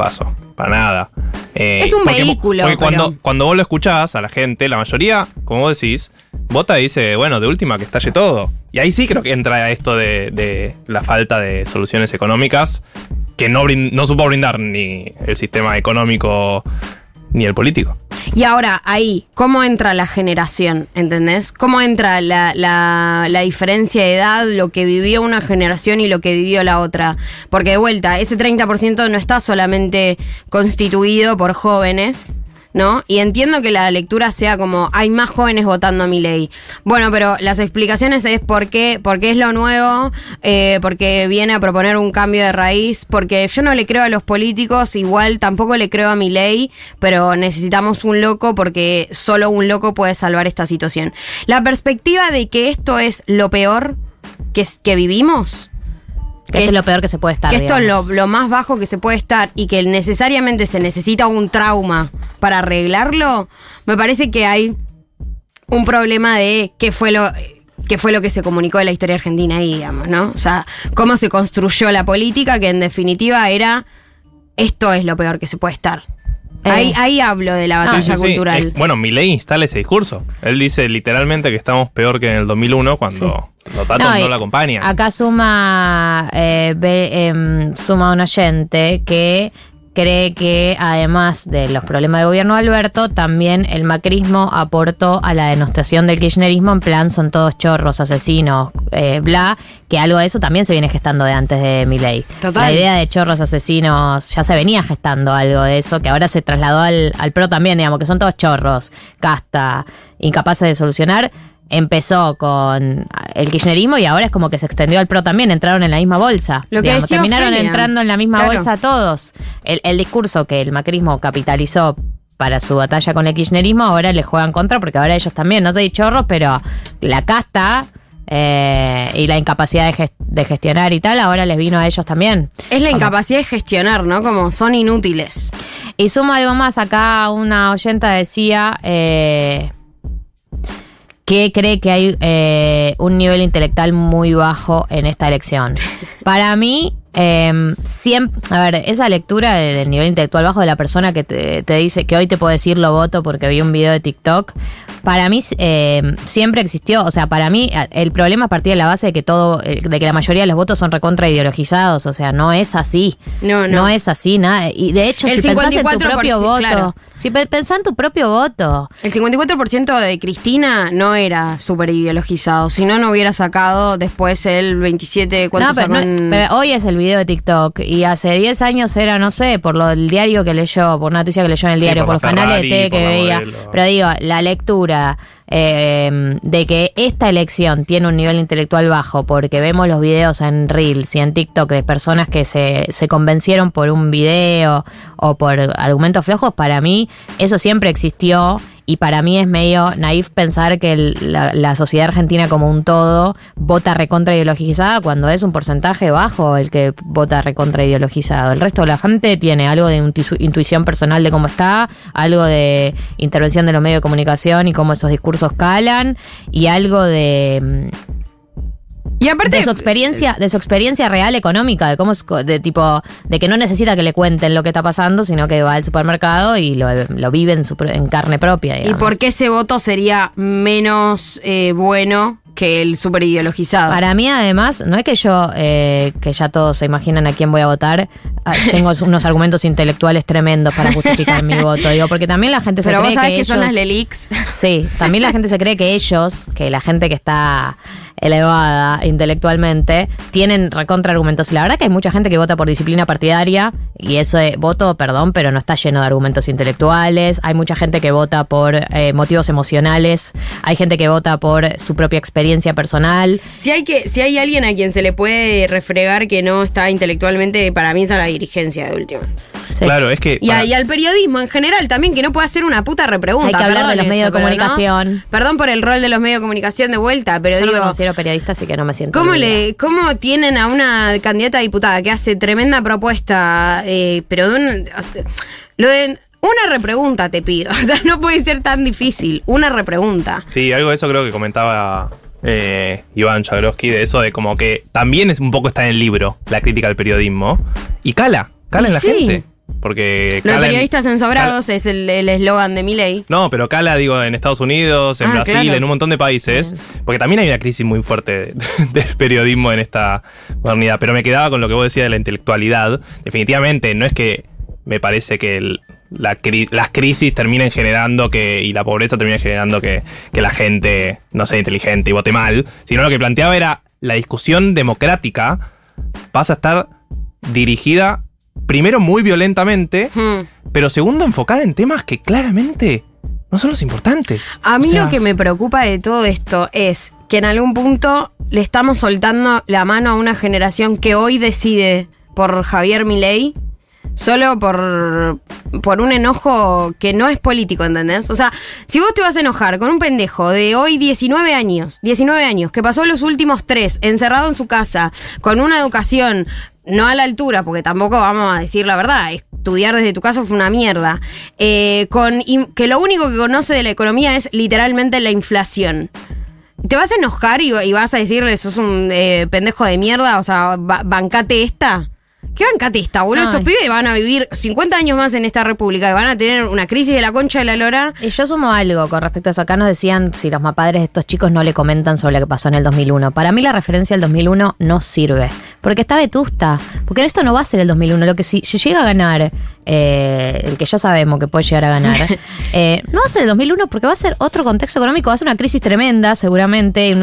Para nada. Eh, Es un porque- vehículo, Porque cuando, pero- cuando vos lo escuchás a la gente, la mayoría, como vos decís, vota y dice, bueno, de última que estalle todo. Y ahí sí creo que entra esto de, de la falta de soluciones económicas que no, no supo brindar ni el sistema económico ni el político. Y ahora, ahí, ¿cómo entra la generación? ¿Entendés? ¿Cómo entra la, la- la diferencia de edad, lo que vivió una generación y lo que vivió la otra? Porque de vuelta, ese 30% no está solamente constituido por jóvenes. ¿No? Y entiendo que la lectura sea como hay más jóvenes votando a mi ley. Bueno, pero las explicaciones es por qué, porque es lo nuevo, eh, porque viene a proponer un cambio de raíz, porque yo no le creo a los políticos, igual tampoco le creo a mi ley, pero necesitamos un loco porque solo un loco puede salvar esta situación. La perspectiva de que esto es lo peor que, que vivimos, Que es lo peor que se puede estar. que esto es lo, lo más bajo que se puede estar y que necesariamente se necesita un trauma para arreglarlo, me parece que hay un problema de qué fue lo qué fue lo que se comunicó de la historia argentina ahí, digamos, ¿no? O sea, cómo se construyó la política, que en definitiva era esto es lo peor que se puede estar. Eh. Ahí, ahí hablo de la batalla sí, sí. cultural. Bueno, Milei instala ese discurso. Él dice literalmente que estamos peor que en el 2001 cuando los datos no, y la acompañan. Acá suma, eh, em, suma un oyente que cree que además de los problemas de gobierno de Alberto, también el macrismo aportó a la denostación del kirchnerismo, en plan son todos chorros, asesinos, eh, bla, que algo de eso también se viene gestando de antes de Milei. Total. La idea de chorros, asesinos, ya se venía gestando algo de eso, que ahora se trasladó al, al PRO también, digamos, que son todos chorros, casta, incapaces de solucionar. Empezó con el kirchnerismo y ahora es como que se extendió al PRO también, entraron en la misma bolsa. Lo digamos, terminaron entrando en la misma Claro. bolsa todos. El, el discurso que el macrismo capitalizó para su batalla con el kirchnerismo, ahora le juegan contra porque ahora ellos también, no sé chorros, pero la casta eh, y la incapacidad de gestionar y tal, ahora les vino a ellos también. Es la incapacidad de gestionar, ¿no? Como son inútiles. Y sumo algo más, acá una oyenta decía eh, que cree que hay eh, un nivel intelectual muy bajo en esta elección. (laughs) Para mí, eh, siempre, a ver, esa lectura de- del nivel intelectual bajo de la persona que te, te dice que hoy te puedo decir lo voto porque vi un video de TikTok, para mí eh, siempre existió, o sea, para mí el problema es partir de la base de que todo, eh, de que la mayoría de los votos son recontra ideologizados, o sea, no es así. No, no. No es así, nada. Y de hecho, El si pensás en tu 54%, propio voto, claro. si pe- pensás en tu propio voto, El 54% de Cristina no era súper ideologizado, si no, no hubiera sacado después el 27, ¿cuánto No, pero, sacó no- en- pero hoy es el video de TikTok y hace 10 años era, no sé, por lo del diario que leyó, por una noticia que leyó en el Sí, diario, por los canales de tele que veía. modelo. Pero digo, la lectura eh, de que esta elección tiene un nivel intelectual bajo porque vemos los videos en Reels y en TikTok de personas que se, se convencieron por un video o por argumentos flojos, para mí eso siempre existió. Y para mí es medio naif pensar que la, la sociedad argentina como un todo vota recontra ideologizada cuando es un porcentaje bajo el que vota recontra ideologizado. El resto de la gente tiene algo de intu- intuición personal de cómo está, algo de intervención de los medios de comunicación y cómo esos discursos calan, y algo de, mm, Y aparte, de su experiencia, de su experiencia real económica, de cómo es de tipo, de que no necesita que le cuenten lo que está pasando, sino que va al supermercado y lo, lo vive en, su, en carne propia. ¿y por qué ese voto sería menos eh, bueno que el súper ideologizado? Para mí, además, no es que yo, eh, que ya todos se imaginan a quién voy a votar, ah, tengo (laughs) unos argumentos intelectuales tremendos para justificar mi (laughs) voto. Digo, porque también la gente se Pero cree vos sabés que, que, son ellos- las Lelix. Sí, también la gente se cree que ellos, que la gente que está elevada intelectualmente, tienen recontra argumentos. Y la verdad que hay mucha gente que vota por disciplina partidaria y eso de voto, perdón, pero no está lleno de argumentos intelectuales. Hay mucha gente que vota por eh, motivos emocionales. Hay gente que vota por su propia experiencia personal. Si hay, que, si hay alguien a quien se le puede refregar que no está intelectualmente, para mí es a la dirigencia de última. Sí. Claro, es que. Y, a- para- y al periodismo en general también, que no puede hacer una puta repregunta. Hay que hablar de perdón los medios de no. comunicación. Perdón por el rol de los medios de comunicación de vuelta, pero Yo no me digo, considero periodista, así que no me siento. ¿cómo, le, ¿cómo tienen a una candidata a diputada que hace tremenda propuesta, eh, pero de un... Lo de, una repregunta te pido, (laughs) o sea, no puede ser tan difícil, una repregunta. Sí, algo de eso creo que comentaba eh, Iván Jagroski, de eso de como que también es un poco está en el libro la crítica al periodismo. Y cala, cala Y en la sí. gente. Porque Lo de cala en- periodistas ensobrados es el eslogan de mi ley. No, pero cala, digo, en Estados Unidos, en Ah, Brasil, claro. en un montón de países. Porque también hay una crisis muy fuerte de- (laughs) del periodismo en esta modernidad. Pero me quedaba con lo que vos decías de la intelectualidad. Definitivamente, no es que me parece que el- la cri- las crisis terminen generando que, y la pobreza termina generando que, que la gente no sea inteligente y vote mal, sino lo que planteaba era la discusión democrática pasa a estar dirigida primero muy violentamente, Hmm. pero segundo enfocada en temas que claramente no son los importantes. A mí O sea, lo que me preocupa de todo esto es que en algún punto le estamos soltando la mano a una generación que hoy decide por Javier Milei solo por, por un enojo que no es político, ¿entendés? O sea, si vos te vas a enojar con un pendejo de hoy 19 años, 19 años, que pasó los últimos tres encerrado en su casa, con una educación no a la altura, porque tampoco vamos a decir la verdad, estudiar desde tu casa fue una mierda, eh, con, que lo único que conoce de la economía es literalmente la inflación. ¿Te vas a enojar y, vas a decirle, sos un eh, pendejo de mierda? O sea, ba- bancate esta. ¿Qué bancate esta, boludo? Ay. Estos pibes van a vivir 50 años más en esta república y van a tener una crisis de la concha de la lora. Y yo sumo algo con respecto a eso. Acá nos decían si los mapadres de estos chicos no le comentan sobre lo que pasó en el 2001. Para mí la referencia al 2001 no sirve. Porque está vetusta. Porque esto no va a ser el 2001. Lo que si, si llega a ganar, eh, el que ya sabemos que puede llegar a ganar, (laughs) eh, no va a ser el 2001 porque va a ser otro contexto económico. Va a ser una crisis tremenda, seguramente.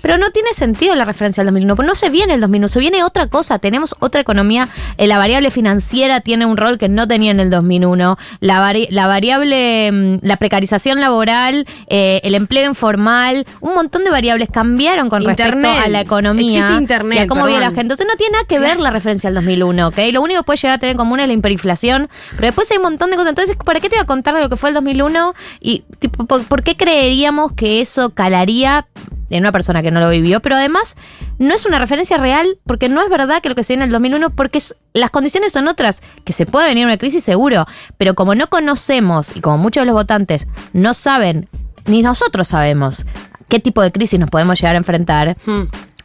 Pero no tiene sentido la referencia al 2001. Porque no se viene el 2001, se viene otra cosa. Tenemos otra economía. Eh, la variable financiera tiene un rol que no tenía en el 2001. La, vari- la variable, mm, la precarización laboral, eh, el empleo informal, un montón de variables cambiaron con Internet. respecto a la economía. Existe internet, Y a cómo vive la perdón. gente. Entonces no tiene nada que ver la referencia al 2001, ¿ok? Lo único que puede llegar a tener en común es la hiperinflación, pero después hay un montón de cosas. Entonces, ¿para qué te voy a contar de lo que fue el 2001? Y, tipo, ¿por, por qué creeríamos que eso calaría en una persona que no lo vivió? Pero además, no es una referencia real, porque no es verdad que lo que se viene en el 2001, porque es- las condiciones son otras, que se puede venir una crisis seguro, pero como no conocemos y como muchos de los votantes no saben, ni nosotros sabemos qué tipo de crisis nos podemos llegar a enfrentar, Hmm.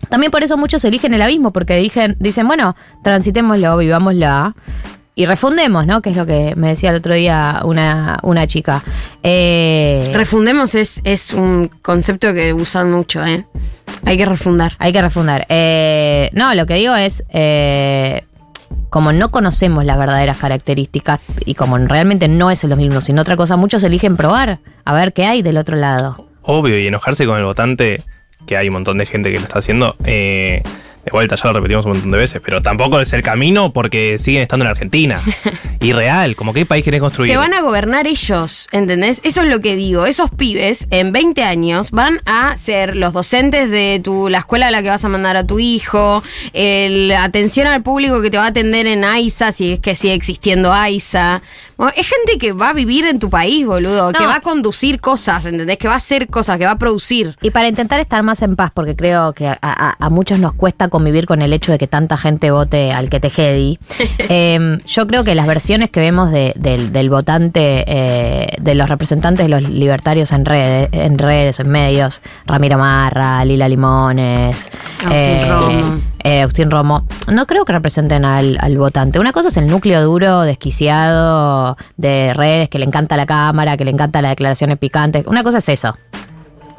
también por eso muchos eligen el abismo, porque dicen, dicen bueno, transitémoslo, vivámosla y refundemos, ¿no? Que es lo que me decía el otro día una, una chica. Eh, Refundemos es, es un concepto que usan mucho, ¿eh? Hay que refundar. hay que refundar. Eh, no, lo que digo es, eh, como no conocemos las verdaderas características y como realmente no es el 2001, sino otra cosa, muchos eligen probar a ver qué hay del otro lado. Obvio, y enojarse con el votante, que hay un montón de gente que lo está haciendo. eh, de vuelta, ya lo repetimos un montón de veces, pero tampoco es el camino porque siguen estando en Argentina. (laughs) Irreal, como qué país querés construir. Te van a gobernar ellos, ¿entendés? Eso es lo que digo. Esos pibes en 20 años van a ser los docentes de tu, la escuela a la que vas a mandar a tu hijo, el atención al público que te va a atender en AISA, si es que sigue existiendo AISA. Bueno, es gente que va a vivir en tu país, boludo, que va a conducir cosas, ¿entendés? Que va a hacer cosas, que va a producir. Y para intentar estar más en paz, porque creo que a, a- a muchos nos cuesta convivir con el hecho de que tanta gente vote al que te jedi, (laughs) eh, yo creo que las versiones que vemos de- del, del votante, eh, de los representantes de los libertarios en redes, en redes, en medios, Ramiro Marra, Lila Limones, Agustín Romo. Eh, Agustín Romo, no creo que representen al, votante. Una cosa es el núcleo duro, desquiciado de redes, que le encanta la cámara, que le encanta las declaraciones picantes. Una cosa es eso.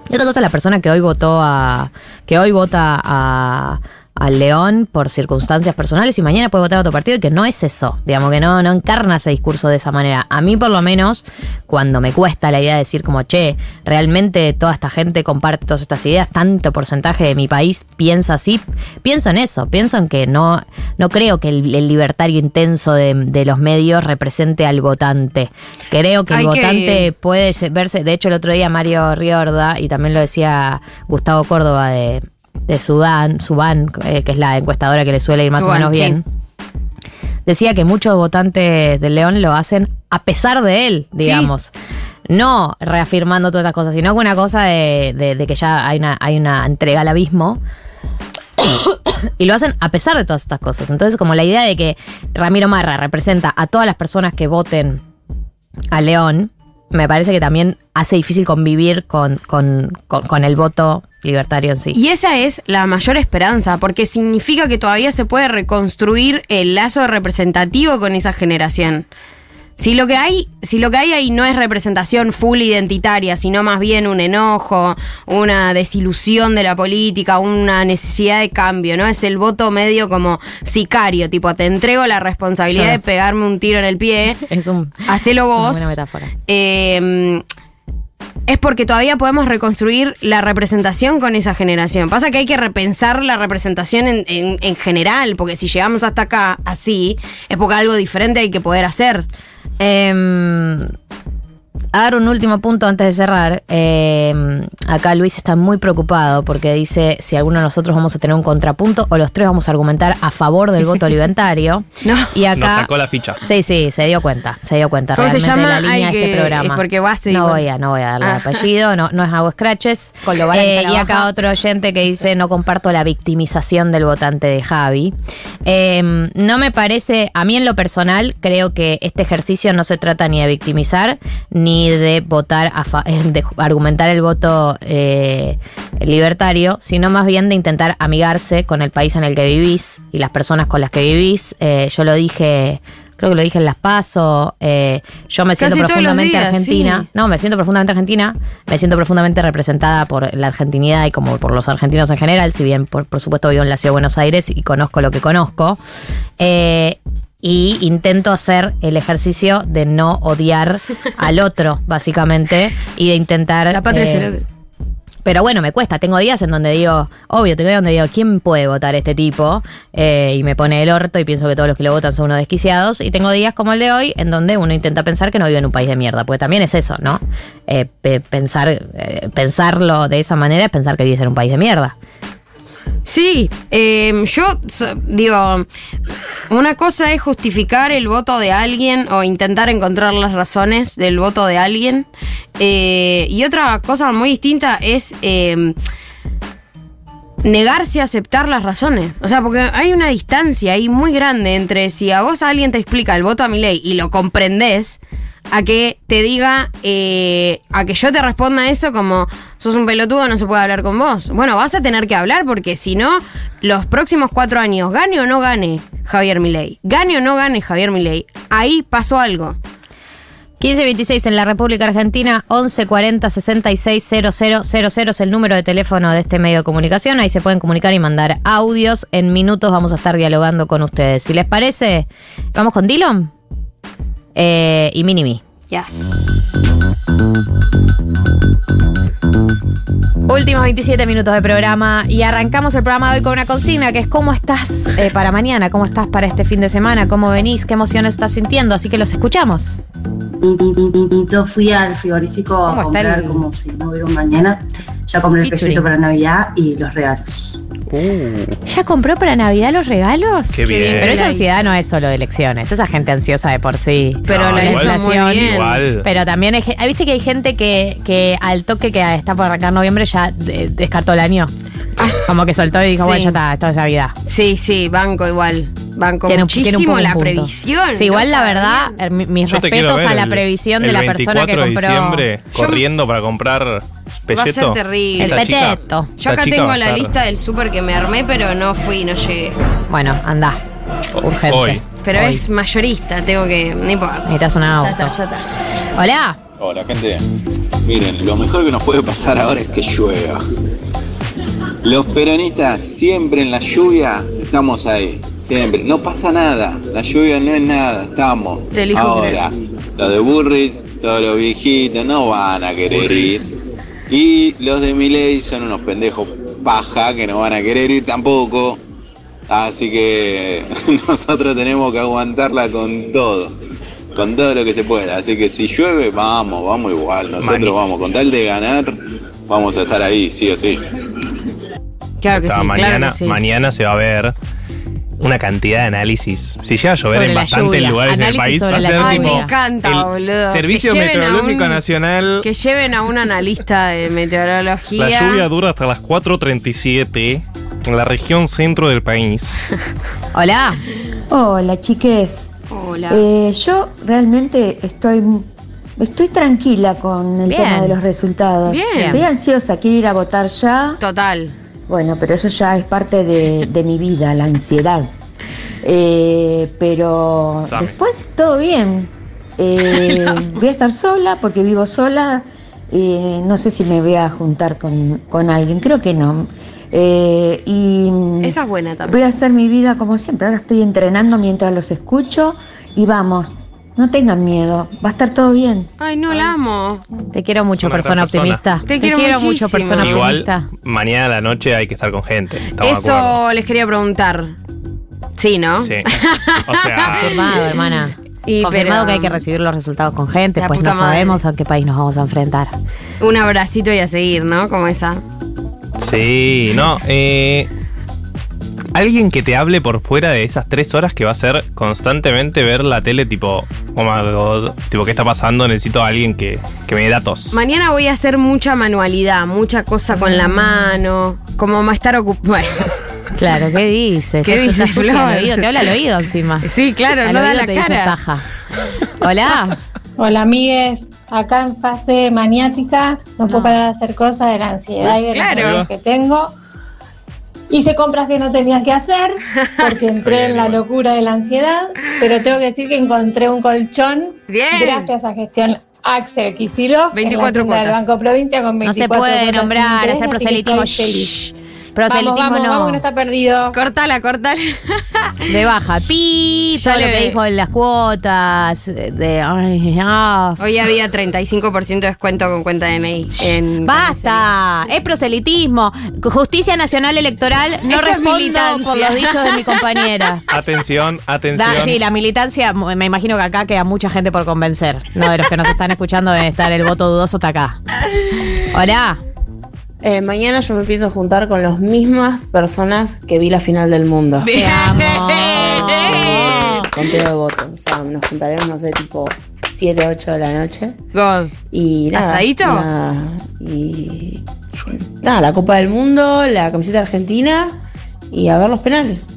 Y otra cosa es la persona que hoy votó a. que hoy vota a. al León por circunstancias personales y mañana puede votar a otro partido y que no es eso, digamos que no, no encarna ese discurso de esa manera. A mí por lo menos, cuando me cuesta la idea de decir como, che, realmente toda esta gente comparte todas estas ideas, tanto porcentaje de mi país piensa así, pienso en eso, pienso en que no, no creo que el, el libertario intenso de, de los medios represente al votante. Creo que el Hay que- votante puede verse, de hecho el otro día Mario Riorda, y también lo decía Gustavo Córdoba de, de Sudán, Subán, eh, que es la encuestadora que le suele ir más Subán, o menos sí. bien, decía que muchos votantes del León lo hacen a pesar de él, digamos. No reafirmando todas esas cosas, sino que una cosa de, de- de que ya hay una, hay una entrega al abismo. (coughs) Y lo hacen a pesar de todas estas cosas. Entonces, como la idea de que Ramiro Marra representa a todas las personas que voten a León, me parece que también hace difícil convivir con, con, con- el voto libertario en sí. Y esa es la mayor esperanza, porque significa que todavía se puede reconstruir el lazo representativo con esa generación. Si lo que hay, si lo que hay ahí no es representación full identitaria, sino más bien un enojo, una desilusión de la política, una necesidad de cambio, ¿no? Es el voto medio como sicario, tipo, te entrego la responsabilidad de pegarme un tiro en el pie, (laughs) Es un. hacelo es una vos. buena metáfora. Eh, es porque todavía podemos reconstruir la representación con esa generación. Pasa que hay que repensar la representación en, en- en general, porque si llegamos hasta acá así, es porque algo diferente hay que poder hacer. A dar un último punto antes de cerrar. Em, acá Luis está muy preocupado porque dice si alguno de nosotros vamos a tener un contrapunto o los tres vamos a argumentar a favor del voto (laughs) alimentario. No. Y Nos acá. sacó la ficha. Sí, sí, se dio cuenta, se dio cuenta ¿Cómo se realmente llama? de la línea Ay, de este programa. es porque vos se no voy a, no voy a darle Ah. apellido, no, no es hago scratches. Con lo Eh, y acá baja. otro oyente que dice no comparto la victimización del votante de Javi. Eh, no me parece, a mí en lo personal, creo que este ejercicio no se trata ni de victimizar ni de votar, a fa- eh, de argumentar el voto eh, libertario, sino más bien de intentar amigarse con el país en el que vivís y las personas con las que vivís. Eh, yo lo dije. Creo que lo dije en Las Paso. eh, yo me siento Casi profundamente días, argentina. sí. No, me siento profundamente argentina. Me siento profundamente representada por la argentinidad y como por los argentinos en general, si bien por, por supuesto vivo en la ciudad de Buenos Aires y conozco lo que conozco. Eh, y intento hacer el ejercicio de no odiar (laughs) al otro, básicamente, y de intentar... La patria eh, pero bueno, me cuesta. Tengo días en donde digo, obvio, tengo días donde digo, ¿quién puede votar este tipo? Eh, y me pone el orto y pienso que todos los que lo votan son unos desquiciados. Y tengo días como el de hoy en donde uno intenta pensar que no vive en un país de mierda. Porque también es eso, ¿no? Eh, pe- pensar, eh, pensarlo de esa manera es pensar que vives en un país de mierda. Sí, eh, yo digo, una cosa es justificar el voto de alguien o intentar encontrar las razones del voto de alguien. eh, y otra cosa muy distinta es eh, negarse a aceptar las razones. O sea, porque hay una distancia ahí muy grande entre si a vos alguien te explica el voto a mi ley y lo comprendés, a que te diga, eh, a que yo te responda eso como sos un pelotudo, no se puede hablar con vos. Bueno, vas a tener que hablar porque si no, los próximos cuatro años, gane o no gane Javier Milei, gane o no gane Javier Milei, ahí pasó algo. 1526 en la República Argentina, 1140 66 000 es el número de teléfono de este medio de comunicación. Ahí se pueden comunicar y mandar audios. En minutos vamos a estar dialogando con ustedes. Si les parece, vamos con Dillon eh, y Minimi. Yes. Últimos 27 minutos de programa y arrancamos el programa de hoy con una consigna que es cómo estás eh, para mañana, cómo estás para este fin de semana, cómo venís, qué emociones estás sintiendo, así que los escuchamos. Yo fui al frigorífico ¿Cómo a comprar el- como si no hubiera un mañana. Ya compré el pesito para Navidad y los regalos. ¿Ya compró para Navidad los regalos? Qué bien. Pero esa ansiedad no es solo de elecciones, esa gente ansiosa de por sí. Pero No, la inflación. Igual. Pero también hay, ah, viste que hay gente que, que al toque que está por arrancar noviembre ya de- descartó el año. Como que soltó y dijo, Sí. bueno, ya está, esto es Navidad. Sí, sí, banco igual. Banco Tiene un- tiene un muchísimo la punto. previsión. Sí, igual ¿no? la verdad, eh, mi- mis Yo respetos a la el- previsión el de la persona que 24 de compró. diciembre Yo- corriendo para comprar Va pelleto. a ser terrible. El pelleto. Yo acá va tengo la lista del súper que me armé, pero no fui, no llegué. Bueno, anda. Urgente. Hoy. Pero Hoy. es mayorista, tengo que. No importa. Necesitas un Ya auto. está, ya está. Hola. Hola gente, miren, lo mejor que nos puede pasar ahora es que llueva. Los peronistas siempre en la lluvia estamos ahí, siempre. No pasa nada, la lluvia no es nada, estamos. Te elijo ahora, los de Burris, todos los viejitos no van a querer ir. Y los de Miley son unos pendejos paja que no van a querer ir tampoco. Así que (laughs) nosotros tenemos que aguantarla con todo, con todo lo que se pueda. Así que si llueve, vamos, vamos igual. Nosotros Mani. vamos, con tal de ganar, vamos a estar ahí, sí o sí. Claro que Está, sí, mañana, claro que sí. mañana se va a ver una cantidad de análisis. Si llega a llover Sobre en bastantes lluvia. lugares Análisis del país, va a ser. Ay, tipo me encanta, el boludo. Servicio Meteorológico un- Nacional. Que lleven a un analista de meteorología. La lluvia dura hasta las 4.37 en la región centro del país. (laughs) Hola. Hola, chiques. Hola. Eh, yo realmente estoy estoy tranquila con el Bien. tema de los resultados. Bien. Estoy ansiosa, quiero ir a votar ya. Total. Bueno, pero eso ya es parte de, de mi vida, la ansiedad. Eh, pero Sabe. después todo bien. Eh, (laughs) voy a estar sola porque vivo sola. eh, no sé si me voy a juntar con, con alguien, creo que no. Eh, y Esa es buena también. voy a hacer mi vida como siempre. Ahora estoy entrenando mientras los escucho y vamos, no tengan miedo, va a estar todo bien. Ay, no la amo. Te quiero mucho, persona optimista. Te quiero mucho, muchísimo. persona Igual, optimista. mañana a la noche hay que estar con gente. Eso les quería preguntar. Sí, ¿no? Sí. (laughs) O sea, Confirmado, hermana. Y Confirmado pero- que hay que recibir los resultados con gente, pues no madre. sabemos a qué país nos vamos a enfrentar. Un abracito y a seguir, ¿no? Como esa. Sí, no. Eh, alguien que te hable por fuera de esas tres horas que va a ser constantemente ver la tele, tipo, oh my god, tipo, ¿qué está pasando? Necesito a alguien que, que me dé datos. Mañana voy a hacer mucha manualidad, mucha cosa con la mano, como más estar ocupado. (laughs) Claro, ¿qué dices? ¿Qué dices, te habla al oído encima. Sí, claro, Al no da la te dice cara. taja. Hola. (laughs) Hola amigues, acá en fase maniática, no puedo parar de hacer cosas de la ansiedad y de Pues claro. los nervios que tengo. Hice compras que no tenía que hacer porque (laughs) entré en la locura de la ansiedad, pero tengo que decir que encontré un colchón Bien. gracias a gestión Axel Kisilov 24 en la del. Banco Provincia con No 24 se puede nombrar, hacer proselitismo. Proselitismo vamos, vamos, no. vamos, no está perdido. Cortala, cortala. (laughs) De baja. Pi, Ya todo lo que dijo en las cuotas. De. ay, ah. Hoy había 35% de descuento con cuenta DNI. En Basta, es proselitismo. Justicia Nacional Electoral, no Esto es respondo militancia. por los dichos de mi compañera. Atención, (laughs) atención. Da- sí, la militancia, me imagino que acá queda mucha gente por convencer. No, de los que nos están escuchando debe estar el voto dudoso está acá. Hola. Eh, mañana yo me pienso juntar con las mismas personas que vi la final del mundo. Te amo. (laughs) Conteo de votos. O sea, nos juntaremos, no sé, tipo 7, 8 de la noche. God. Y nada. ¿Asadito? nada, y nada, la Copa del Mundo, la camiseta argentina y a ver los penales.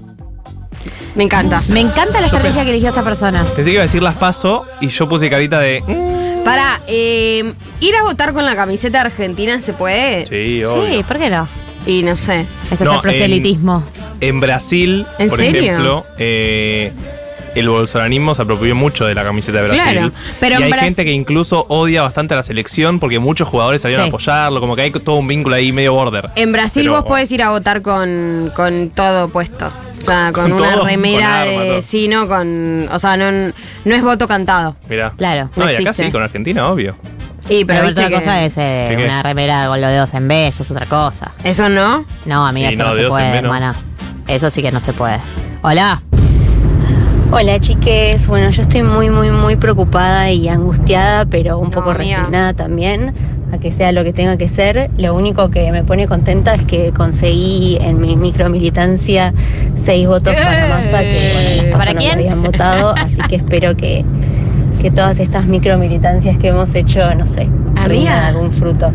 Me encanta. Me encanta la estrategia que eligió esta persona. Pensé que iba a decir las paso y yo puse carita de. "Mm". Para, eh, ir a votar con la camiseta argentina se puede. Sí, obvio. Sí, ¿por qué no? Y no sé. Este No, es el proselitismo. En Brasil, ¿En por serio? ejemplo, eh, el bolsonarismo se apropió mucho de la camiseta de Brasil. Claro, pero y hay Bras- gente que incluso odia bastante a la selección porque muchos jugadores salieron Sí. a apoyarlo, como que hay todo un vínculo ahí medio border. En Brasil Pero- vos podés ir a votar con, con todo puesto. O sea, con, Con una todo, remera con arma, de. todo. Sí, no, con. O sea, no, no es voto cantado. Mirá. Claro. No, No y acá sí, con Argentina, obvio. Y pero, otra que- cosa es eh, ¿Qué, qué? una remera con los dedos en besos, otra cosa. Eso no. No, amiga, Y eso no, no, se puede, B no. hermana. Eso sí que no se puede. Hola. Hola chiques, bueno yo estoy muy muy muy preocupada y angustiada, pero un No, poco resignada también a que sea lo que tenga que ser. Lo único que me pone contenta es que conseguí en mi micromilitancia seis votos para Massa que bueno, ¿Para no me habían votado, así que espero que, que todas estas micromilitancias que hemos hecho, no sé, rindan algún fruto.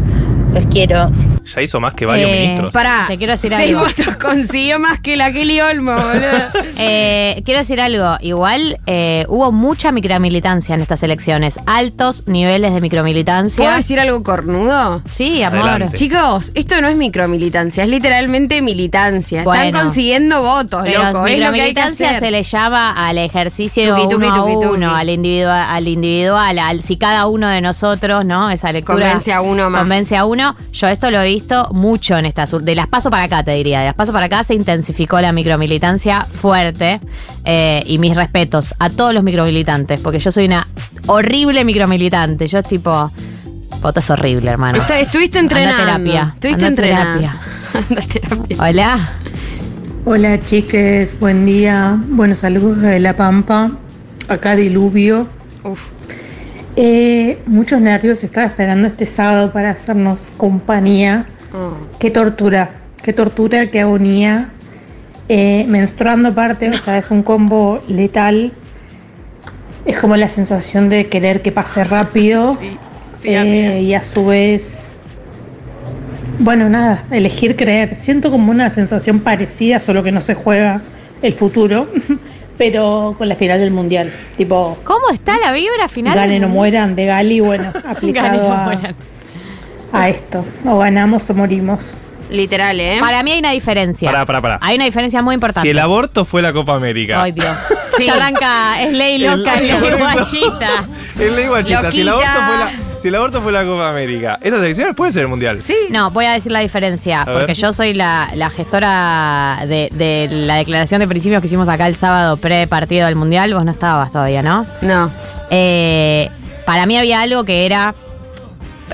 Los quiero. Ya hizo más que varios Eh, ministros. Pará. Te quiero decir seis algo. votos (laughs) consiguió más que la Kelly Olmo, boludo. (laughs) Eh, quiero decir algo. Igual eh, hubo mucha micromilitancia en estas elecciones. Altos niveles de micromilitancia. ¿Puedo decir algo cornudo? Sí, amor. Adelante. Chicos, esto no es micromilitancia, es literalmente militancia. Están consiguiendo votos, Pero loco. Es lo que hay que micromilitancia hacer. se le llama al ejercicio Tuki, tuki, uno tuki, a tuki. uno, al individual, al individual, al si cada uno de nosotros, ¿no? Esa lectura Convence a uno más. Convence a uno. Yo esto lo he visto mucho en estas de las paso para acá, te diría. De las paso para acá se intensificó la micromilitancia fuerte. eh, y mis respetos a todos los micromilitantes, porque yo soy una horrible micromilitante. Yo es tipo. Voto es horrible, hermano. Está- estuviste Anda entrenando. terapia. Estuviste anda a entrenando. terapia. Anda (laughs) terapia. Hola. Hola chiques, buen día. Buenos saludos de La Pampa. Acá diluvio. Uf. Eh, muchos nervios, estaba esperando este sábado para hacernos compañía. Oh. Qué tortura, qué tortura, qué agonía. Eh, menstruando aparte, o sea, es un combo letal. Es como la sensación de querer que pase rápido. eh, y a su vez, bueno, nada, elegir creer. Siento como una sensación parecida, solo que no se juega el futuro, (laughs) pero con la final del mundial. Tipo, ¿Cómo está la vibra final? ganen o mueran de Gali, bueno, (laughs) aplicado o a, a esto. O ganamos o morimos. Literal, ¿eh? Para mí hay una diferencia. Pará, pará, pará. Hay una diferencia muy importante. Si el aborto fue la Copa América. Ay, Dios. (laughs) Ya arranca, es ley loca, El- es ley guachita. (laughs) Es ley guachita. Si el, aborto fue la, si el aborto fue la Copa América, ¿estas elecciones puede ser el Mundial? Sí. No, voy a decir la diferencia, A porque ver. yo soy la, la gestora de, de la declaración de principios que hicimos acá el sábado pre-partido del Mundial. Vos no estabas todavía, ¿no? No. Eh, para mí había algo que era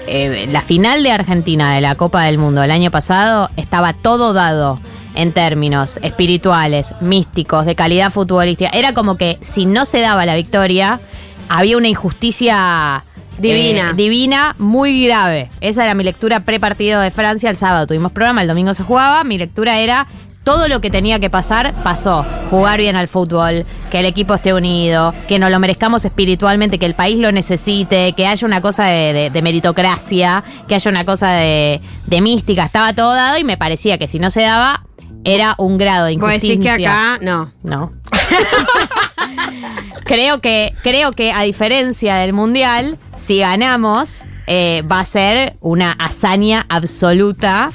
eh, la final de Argentina de la Copa del Mundo del año pasado estaba todo dado en términos espirituales, místicos, de calidad futbolística. Era como que si no se daba la victoria, había una injusticia Divina. eh, divina, muy grave. Esa era mi lectura pre-partido de Francia. El sábado tuvimos programa, el domingo se jugaba. Mi lectura era todo lo que tenía que pasar, pasó. Jugar bien al fútbol, que el equipo esté unido, que nos lo merezcamos espiritualmente, que el país lo necesite, que haya una cosa de, de- de meritocracia, que haya una cosa de, de mística. Estaba todo dado y me parecía que si no se daba, era un grado de Vos injusticia. decís que acá, no. No. (laughs) creo que, creo que a diferencia del Mundial, si ganamos, eh, va a ser una hazaña absoluta,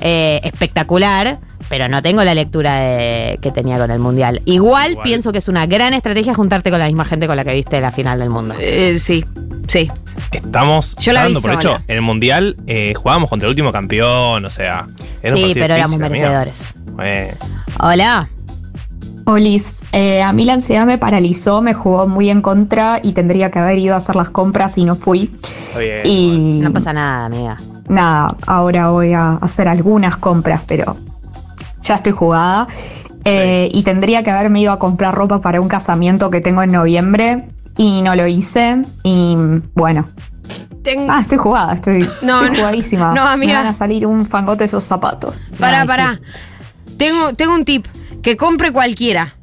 eh, espectacular. Pero no tengo la lectura de- que tenía con el Mundial. Igual, Igual. pienso que es una gran estrategia juntarte con la misma gente con la que viste la final del mundo. Eh, sí, sí. Estamos Yo la vi por sola. hecho. En el Mundial eh, jugábamos contra el último campeón, o sea. era Sí, pero éramos difícil, merecedores. Hola. Olis, eh, a mí la ansiedad me paralizó, me jugó muy en contra y tendría que haber ido a hacer las compras y no fui. Está bien. Y No pasa nada, amiga. nada, ahora voy a hacer algunas compras, pero ya estoy jugada. Eh, y tendría que haberme ido a comprar ropa para un casamiento que tengo en noviembre y no lo hice. Y bueno. Ten- Ah, estoy jugada, estoy, No, estoy no. jugadísima. No, amiga. Me van a salir un fangote esos zapatos. Pará, Ay, pará. Tengo, tengo un tip. Que compre cualquiera.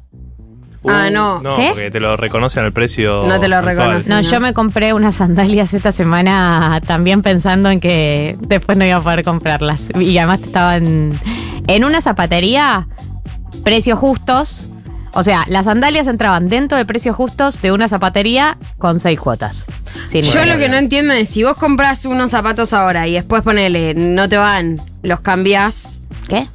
Ah, no. No, ¿Qué? porque te lo reconocen al precio. No te lo actual. reconocen. No, no. yo me compré unas sandalias esta semana también pensando en que después no iba a poder comprarlas. Y además estaban en una zapatería, precios justos. O sea, las sandalias entraban dentro de precios justos de una zapatería con seis cuotas. Sin Yo lo que no entiendo es si vos compras unos zapatos ahora y después ponele, no te van, los cambiás, ¿Qué?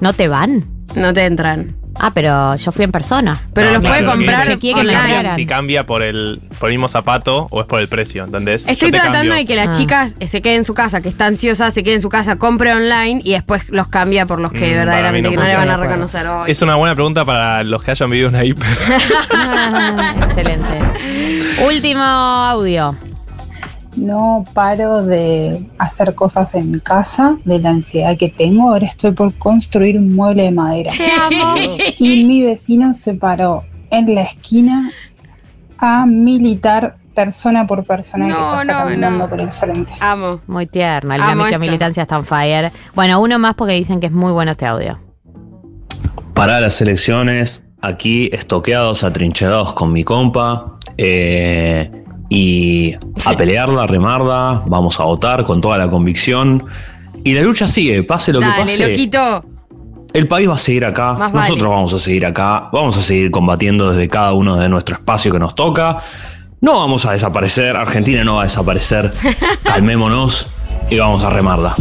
¿No te van? no te entran. Ah, pero yo fui en persona. Pero No, los claro, puede lo que comprar es chequeé que si me. Si cambia por el, por el mismo zapato o es por el precio, ¿entendés? Estoy Yo te tratando cambio. de que las Ah. chicas eh, se queden en su casa, que está ansiosa, se quede en su casa, compre online y después los cambia por los que Mm, verdaderamente mí no no le van a reconocer hoy. Es una buena pregunta para los que hayan vivido una hiper. (laughs) Ah, excelente. Último audio. No paro de hacer cosas en mi casa, de la ansiedad que tengo. Ahora estoy por construir un mueble de madera. Te amo. Y mi vecino se paró en la esquina a militar persona por persona No, que pasa no, caminando no. por el frente. Amo. Muy tierno. La micromilitancia está on fire. Bueno, uno más porque dicen que es muy bueno este audio. Para las elecciones, aquí estoqueados, atrincherados con mi compa. eh, y a pelearla, a remarla, vamos a votar con toda la convicción. Y la lucha sigue, pase lo que pase. loquito. El país va a seguir acá, Más nosotros vale. vamos a seguir acá, vamos a seguir combatiendo desde cada uno de nuestro espacio que nos toca. No vamos a desaparecer, Argentina no va a desaparecer. (laughs) Calmémonos y vamos a remarla.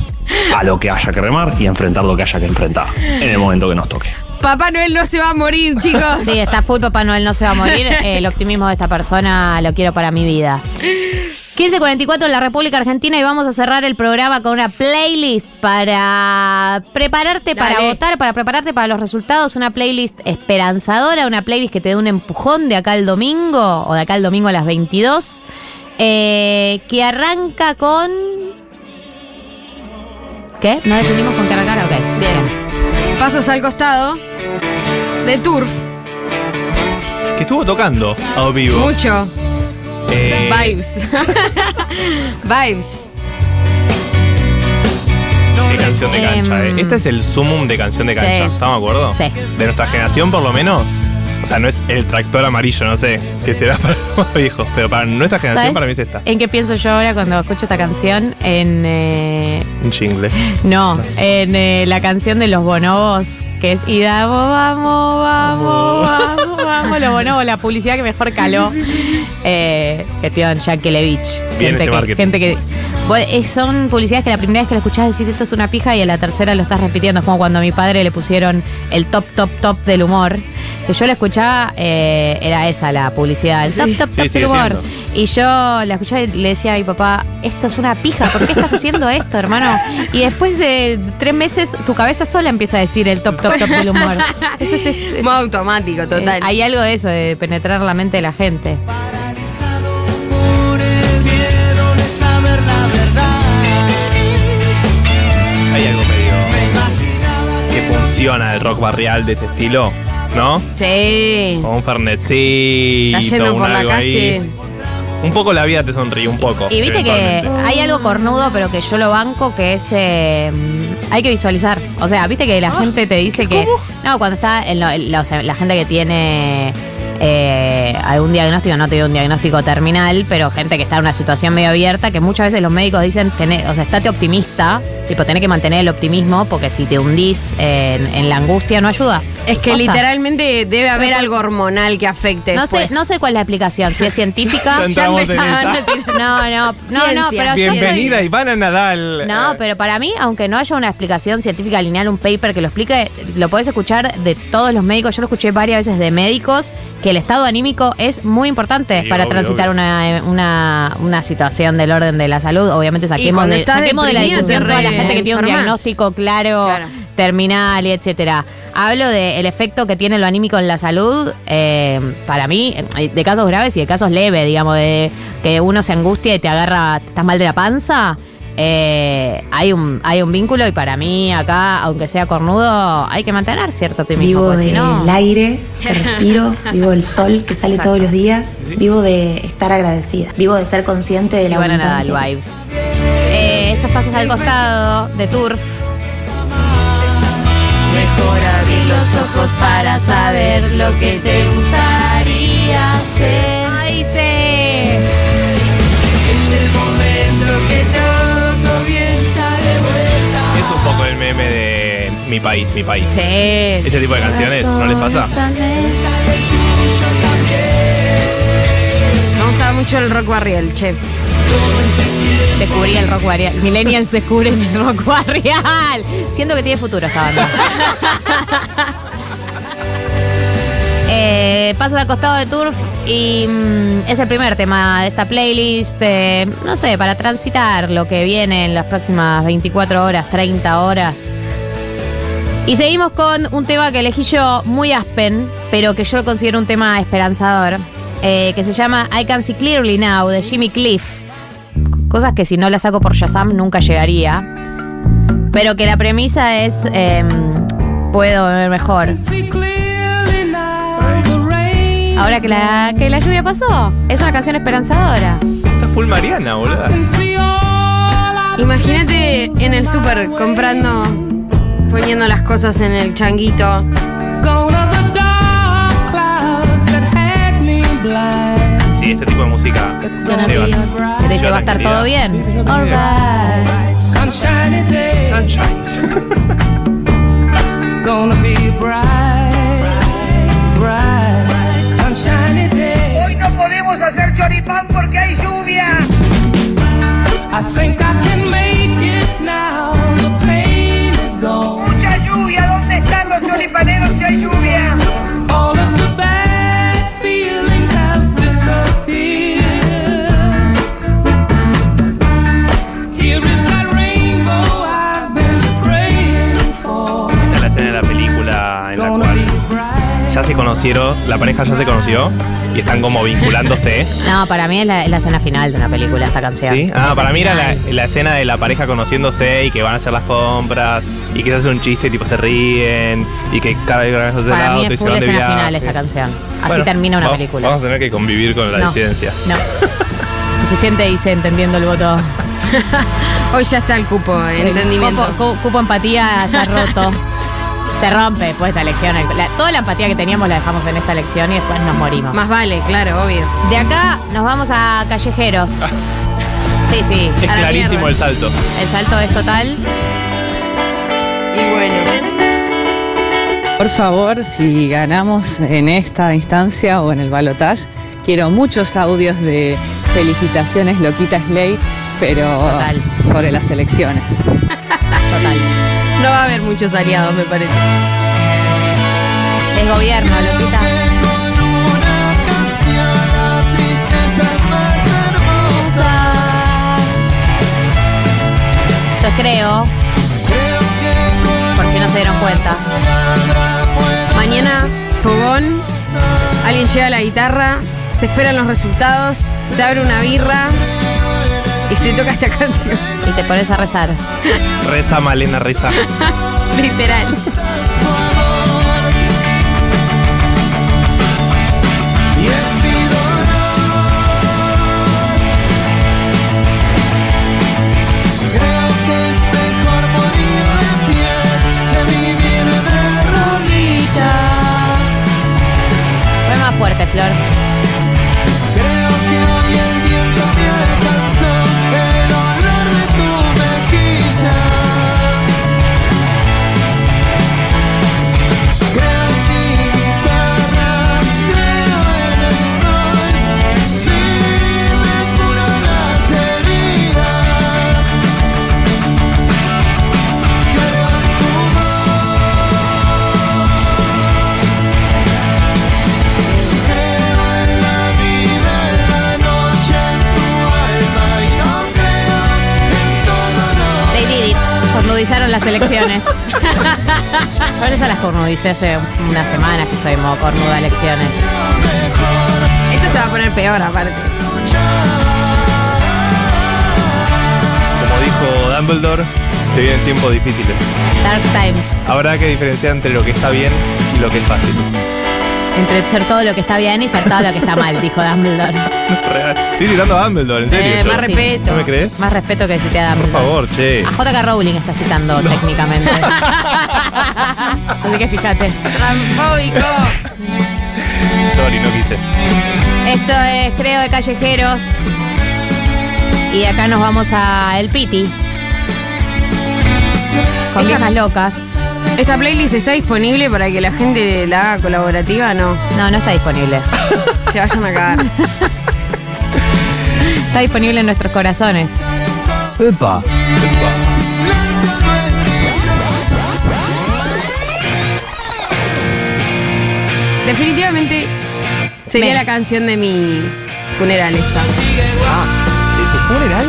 A lo que haya que remar y a enfrentar lo que haya que enfrentar en el momento que nos toque. Papá Noel no se va a morir, chicos. Sí, está full, Papá Noel no se va a morir. (laughs) El optimismo de esta persona lo quiero para mi vida. 1544 en la República Argentina y vamos a cerrar el programa con una playlist para prepararte para votar, para prepararte para los resultados, una playlist esperanzadora, una playlist que te dé un empujón de acá al domingo o de acá al domingo a las 22, eh, que arranca con... ¿Qué? ¿No definimos con qué arrancar? Ok. Bien. Pasos al costado. De Turf. Que estuvo tocando a vivo. Mucho. Eh, Vibes. (laughs) Vibes. Qué canción de cancha, Em, eh. Este es el sumum de canción de cancha. sí. ¿Estamos de acuerdo? Sí. De nuestra generación, por lo menos. Sea, no es el tractor amarillo, no sé, que será para (laughs) los más viejos. Pero para nuestra generación, ¿Sabes para mí es esta. ¿En qué pienso yo ahora cuando escucho esta canción? En. eh, Un jingle. (laughs) no, en eh, la canción de los bonobos, que es Y damos, vamos, vamos, vamos, amo los bonobos, la publicidad que mejor caló. Eh, gestión. Bien gente ese que, marketing. gente que. eh, Son publicidades que la primera vez que la escuchás decís esto es una pija y a la tercera lo estás repitiendo. Es como cuando a mi padre le pusieron el top, top, top del humor. Que yo la escuchaba, eh, era esa la publicidad, el top, top, Sí, top del humor. Y yo la escuchaba y le decía a mi papá, esto es una pija, ¿por qué estás haciendo esto, hermano? Y después de tres meses, tu cabeza sola empieza a decir el top, top, top del humor. Eso es- es- es- Modo automático, total. eh, hay algo de eso, de penetrar la mente de la gente. Hay algo medio que funciona el rock barrial de ese estilo, ¿no? Sí. Como un fernecito, Está yendo un por la ahí. calle. Un poco la vida te sonríe, un poco. Y viste que hay algo cornudo, pero que yo lo banco, que es. eh, hay que visualizar. O sea, viste que la gente te dice que. No, cuando está. En lo- en lo- o sea, la gente que tiene. Eh, algún diagnóstico, no te digo un diagnóstico terminal, pero gente que está en una situación medio abierta, que muchas veces los médicos dicen, tené- o sea, estate optimista, tipo, tenés que mantener el optimismo, porque si te hundís en, en la angustia no ayuda. Es que literalmente debe haber algo hormonal que afecte. No sé, después. no sé cuál es la explicación, si es científica. (laughs) Ya empezaban (laughs) No, no, no, no, pero Bienvenida soy- Ivana Nadal. No, pero para mí, aunque no haya una explicación científica lineal, un paper que lo explique, lo podés escuchar de todos los médicos. Yo lo escuché varias veces de médicos, que el estado anímico es muy importante Sí, para obvio, transitar obvio. Una, una, una situación del orden de la salud. Obviamente saquemos, de, saquemos de la discusión toda la gente que tiene un diagnóstico claro, terminal y etcétera. Hablo del efecto que tiene lo anímico en la salud, eh, para mí, eh, de casos graves y de casos leves, digamos, de que uno se angustia y te agarra, estás mal de la panza. Eh, hay un hay un vínculo y para mí acá, aunque sea cornudo, hay que mantener cierto optimismo. Vivo si del no, aire que respiro, (laughs) vivo del sol que sale todos los días, vivo de estar agradecida, vivo de ser consciente de la Ivana Nadal abundancia. vibes. Eh, estos pasos al costado de Turf. Mejor abrir los ojos para saber lo que te gustaría hacer. Mi país, mi país. Sí. Ese tipo de canciones, ¿no les pasa? Me gustaba mucho el rock barrial, che. Descubrí el rock barrial. Millennials descubren el rock barrial. Siento que tiene futuro esta banda. (laughs) Eh, paso al costado de Turf y mm, es el primer tema de esta playlist. eh, no sé, para transitar lo que viene en las próximas 24 horas, 30 horas. Y seguimos con un tema que elegí yo muy aspen, pero que yo considero un tema esperanzador, eh, que se llama I Can See Clearly Now de Jimmy Cliff. Cosas que si no las saco por Shazam nunca llegaría. Pero que la premisa es em, puedo ver mejor. Ahora que la, que la lluvia pasó. Es una canción esperanzadora. Está full Mariana, boludo. Imagínate en el súper comprando, poniendo las cosas en el changuito. Sí, este tipo de música Gonna lleva. be te dice va a estar todo bien. Alright. Sunshines. Hoy no podemos hacer choripán porque hay lluvia. Mucha conocieron, la pareja ya se conoció y están como vinculándose. (laughs) No, para mí es la, es la escena final de una película esta canción. ¿Sí? Ah, para el mí era la, escena de la pareja conociéndose y que van a hacer las compras y que se hace un chiste y tipo se ríen y que cada vez van a hacer el Para mí auto y es se full van de escena final esta canción. Así Bueno, termina una vamos- película. Vamos a tener que convivir con la No. disidencia. No. (laughs) Suficiente dice entendiendo el voto. (laughs) Hoy ya está el cupo, eh, entendimiento. Cupo, cu- cupo empatía está roto. Se rompe después de esta elección. La- toda la empatía que teníamos la dejamos en esta elección y después nos morimos. Más vale, claro, obvio. De acá nos vamos a callejeros. Sí, sí. Es a la clarísimo mierda. el salto. El salto es total. Y bueno. Por favor, si ganamos en esta instancia o en el balotage, quiero muchos audios de felicitaciones, Loquita Slay, pero sobre las elecciones. (laughs) No va a haber muchos aliados, me parece. Es gobierno, Loquita. Entonces creo. Por si no se dieron cuenta. Mañana, fogón, alguien lleva la guitarra, se esperan los resultados, se abre una birra y se toca esta canción. Y te pones a rezar. Reza, Malena, reza. (laughs) Literal. Creo que Las elecciones. (laughs) Yo ya las cornudicé hace unas semanas que estoy en modo cornuda elecciones. Esto se va a poner peor aparte. Como dijo Dumbledore, se vienen tiempos difíciles. Dark Times. Habrá que diferenciar entre lo que está bien y lo que es fácil. Entre ser todo lo que está bien y ser todo lo que está mal, dijo Dumbledore. Real. Estoy citando a Dumbledore, en serio. Eh, yo. más respeto. ¿No me crees? Más respeto que cité a Por Dumbledore. favor, che. A J.K. Rowling está citando técnicamente. (laughs) Así que fíjate. Transfóbico. Sorry, no quise. Esto es Creo de Callejeros. Y acá nos vamos a El Piti. Con viejas locas. ¿Esta playlist está disponible para que la gente la haga colaborativa? No. No, no está disponible. Se vayan a cagar. Está disponible en nuestros corazones. Epa. Definitivamente sería Me- la canción de mi funeral esta. ¿De tu funeral?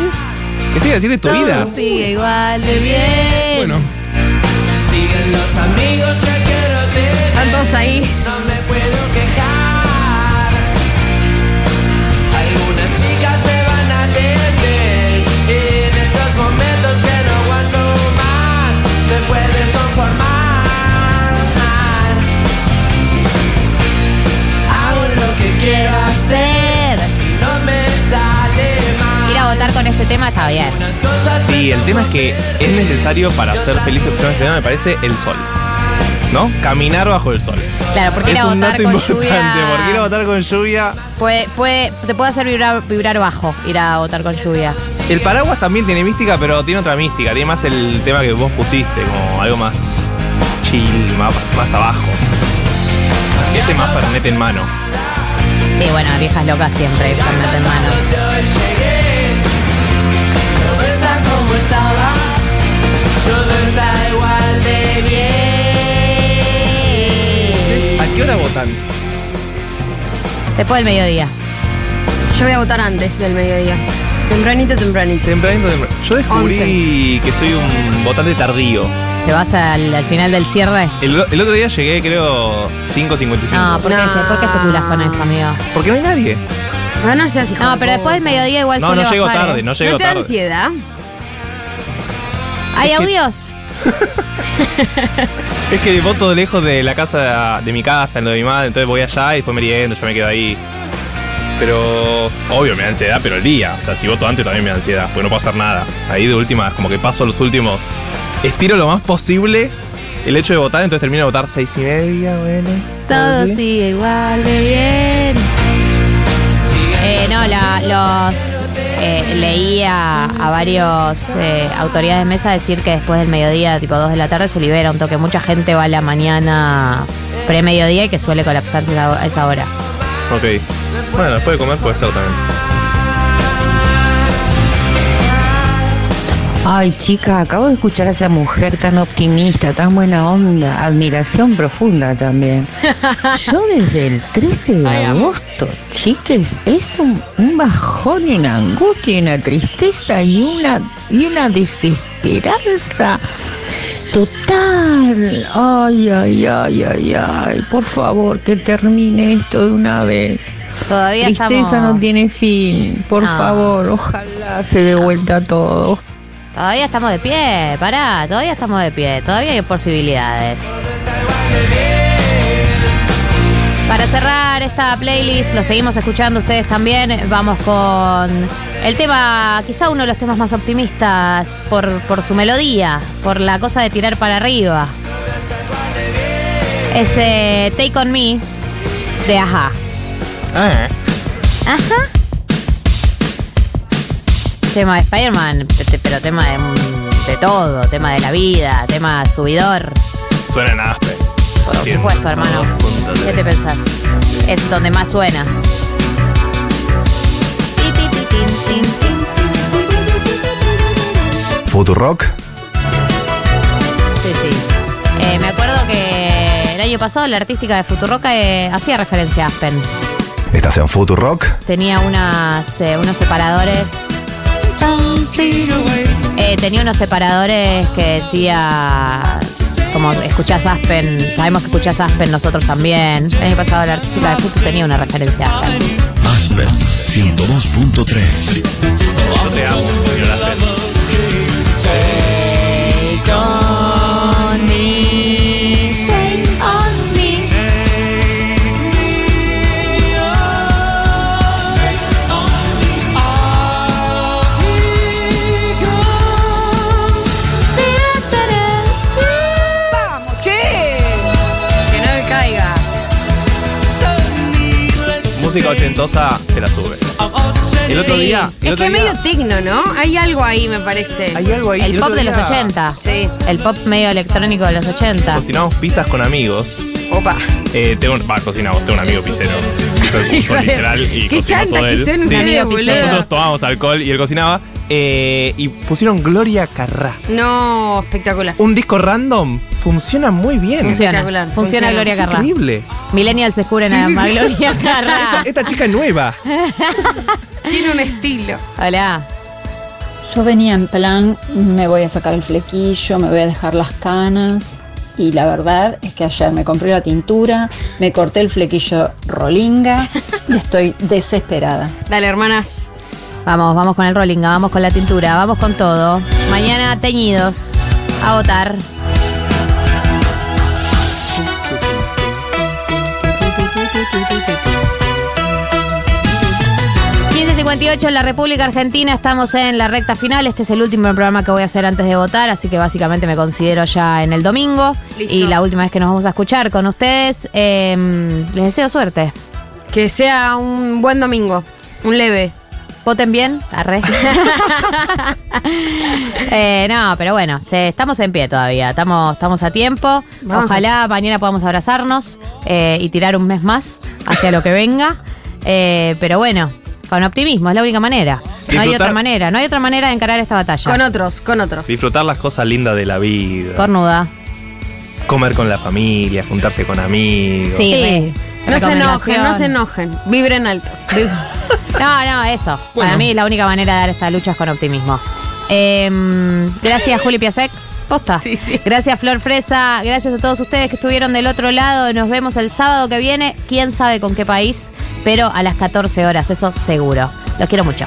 ¿Qué sigue decir de tu vida? Sigue igual de bien. Bueno. Amigos que quiero tener. Están todos ahí. No me puedo quejar. Este tema está bien. Sí, el tema es que es necesario para ser felices con este tema, me parece, el sol. ¿No? Caminar bajo el sol. Claro, porque ir es a un votar dato con importante, lluvia- porque ir a votar con lluvia. Puede, puede, te puede hacer vibrar, vibrar bajo ir a votar con lluvia. El paraguas también tiene mística, pero tiene otra mística. Tiene más el tema que vos pusiste, como algo más chill, más, más abajo. Este más Fernet en mano. Sí, bueno, viejas locas siempre, Fernet en mano. Estaba. Todo está igual de bien. ¿A qué hora votan? Después del mediodía. Yo voy a votar antes del mediodía. Tempranito, tempranito. Tempranito, tempranito. Yo descubrí que soy un votante tardío. ¿Te vas al, al final del cierre? El, el otro día llegué, creo, 5.55. No, ¿por qué, ¿por qué especulas con eso, amigo? Porque no hay nadie. No, no seas hijo No, pero después del mediodía igual No, suele no llego bajar, tarde, ¿eh? no llego ¿No te da tarde. ansiedad? ¿Hay Es que- audios? (laughs) Es que voto lejos de la casa, de mi casa, en lo de mi madre, entonces voy allá y después meriendo, yo me quedo ahí. Pero, obvio, me da ansiedad, pero el día. O sea, si voto antes también me da ansiedad, porque no puedo hacer nada. Ahí de última, como que paso los últimos. Estiro lo más posible el hecho de votar, entonces termino de votar seis y media, bueno. Todo sigue igual de bien. Eh, no, la- los eh, leí a, a varios eh, autoridades de mesa decir que después del mediodía, tipo 2 de la tarde, se libera un toque. Mucha gente va a la mañana pre-mediodía y que suele colapsarse a esa hora. Ok. Bueno, después de comer puede ser también. Ay, chica, acabo de escuchar a esa mujer tan optimista, tan buena onda, admiración profunda también. (laughs) Yo desde el 13 de agosto, chiques, es un, un bajón y una angustia y una tristeza y una, y una desesperanza total. Ay, ay, ay, ay, ay, por favor, que termine esto de una vez. Todavía Tristeza estamos- no tiene fin, por No. favor, ojalá se dé vuelta todo. Todavía estamos de pie, pará, todavía estamos de pie, todavía hay posibilidades. Para cerrar esta playlist, lo seguimos escuchando ustedes también, vamos con el tema, quizá uno de los temas más optimistas por, por su melodía, por la cosa de tirar para arriba. Ese Take On Me de Aja. Ah, Ajá. Tema de Spider-Man, pero tema de, de todo, tema de la vida, tema subidor. suena en Aspen. Por supuesto, hermano. ¿Qué te pensás? Es donde más suena. Futurock. Sí, sí. Eh, me acuerdo que el año pasado la artística de Futuroca eh, hacía referencia a Aspen. Estás en Futurock. Tenía unas, eh, unos separadores. Eh, tenía unos separadores que decía. Como escuchás Aspen, sabemos que escuchás Aspen nosotros también. El año pasado la artística de Futu tenía una referencia a Aspen. Aspen 102.3. Yo te amo, señor Aspen. Música ochentosa te la sube. El otro Sí. día. El es otro que es día- medio tecno, ¿no? Hay algo ahí, me parece. Hay algo ahí. El El pop otro de los día 80. Sí. El pop medio electrónico de los 80. Cocinamos pizzas con amigos. Opa. Eh, tengo, va, cocinamos, tengo un amigo pizzero. (laughs) Hijo de- literal y Qué cocinó chanta todo que él. son Sí. ustedes, amigo boludo. pizzero. Nosotros tomábamos alcohol y él cocinaba. Eh, y pusieron Gloria Carrá. No, espectacular. Un disco random funciona muy bien. Funciona. Espectacular. Funciona Funciona. Gloria Carrá. increíble. Millennials descubren Sí, a sí, sí. Gloria (laughs) Carrá. Esta, esta chica es nueva. (laughs) Tiene un estilo. Hola. Yo venía en plan, me voy a sacar el flequillo, me voy a dejar las canas. Y la verdad es que ayer me compré la tintura, me corté el flequillo rolinga (laughs) y estoy desesperada. Dale, hermanas. Vamos, vamos con el rolling, vamos con la tintura, vamos con todo. Mañana teñidos. A votar. ...15.58 en la República Argentina, estamos en la recta final, este es el último programa que voy a hacer antes de votar, así que básicamente me considero ya en el domingo Listo. y la última vez que nos vamos a escuchar con ustedes, eh, les deseo suerte. Que sea un buen domingo. Un leve. Voten bien, arre. (laughs) Eh, no, pero bueno, se- estamos en pie todavía, estamos, estamos a tiempo. Vamos Ojalá mañana podamos abrazarnos eh, y tirar un mes más hacia lo que venga. Eh, pero bueno, con optimismo, es la única manera. No hay Disfrutar- otra manera, no hay otra manera de encarar esta batalla. Con otros, con otros. Disfrutar las cosas lindas de la vida. Cornuda. Comer con la familia, juntarse con amigos. Sí. Sí. No se enojen, no se enojen. Vibren alto. No, no, eso. Bueno. Para mí la única manera de dar esta lucha es con optimismo. Eh, gracias, Juli Piasek. Posta. Sí, sí. Gracias, Flor Fresa. Gracias a todos ustedes que estuvieron del otro lado. Nos vemos el sábado que viene. Quién sabe con qué país, pero a las 14 horas, eso seguro. Los quiero mucho.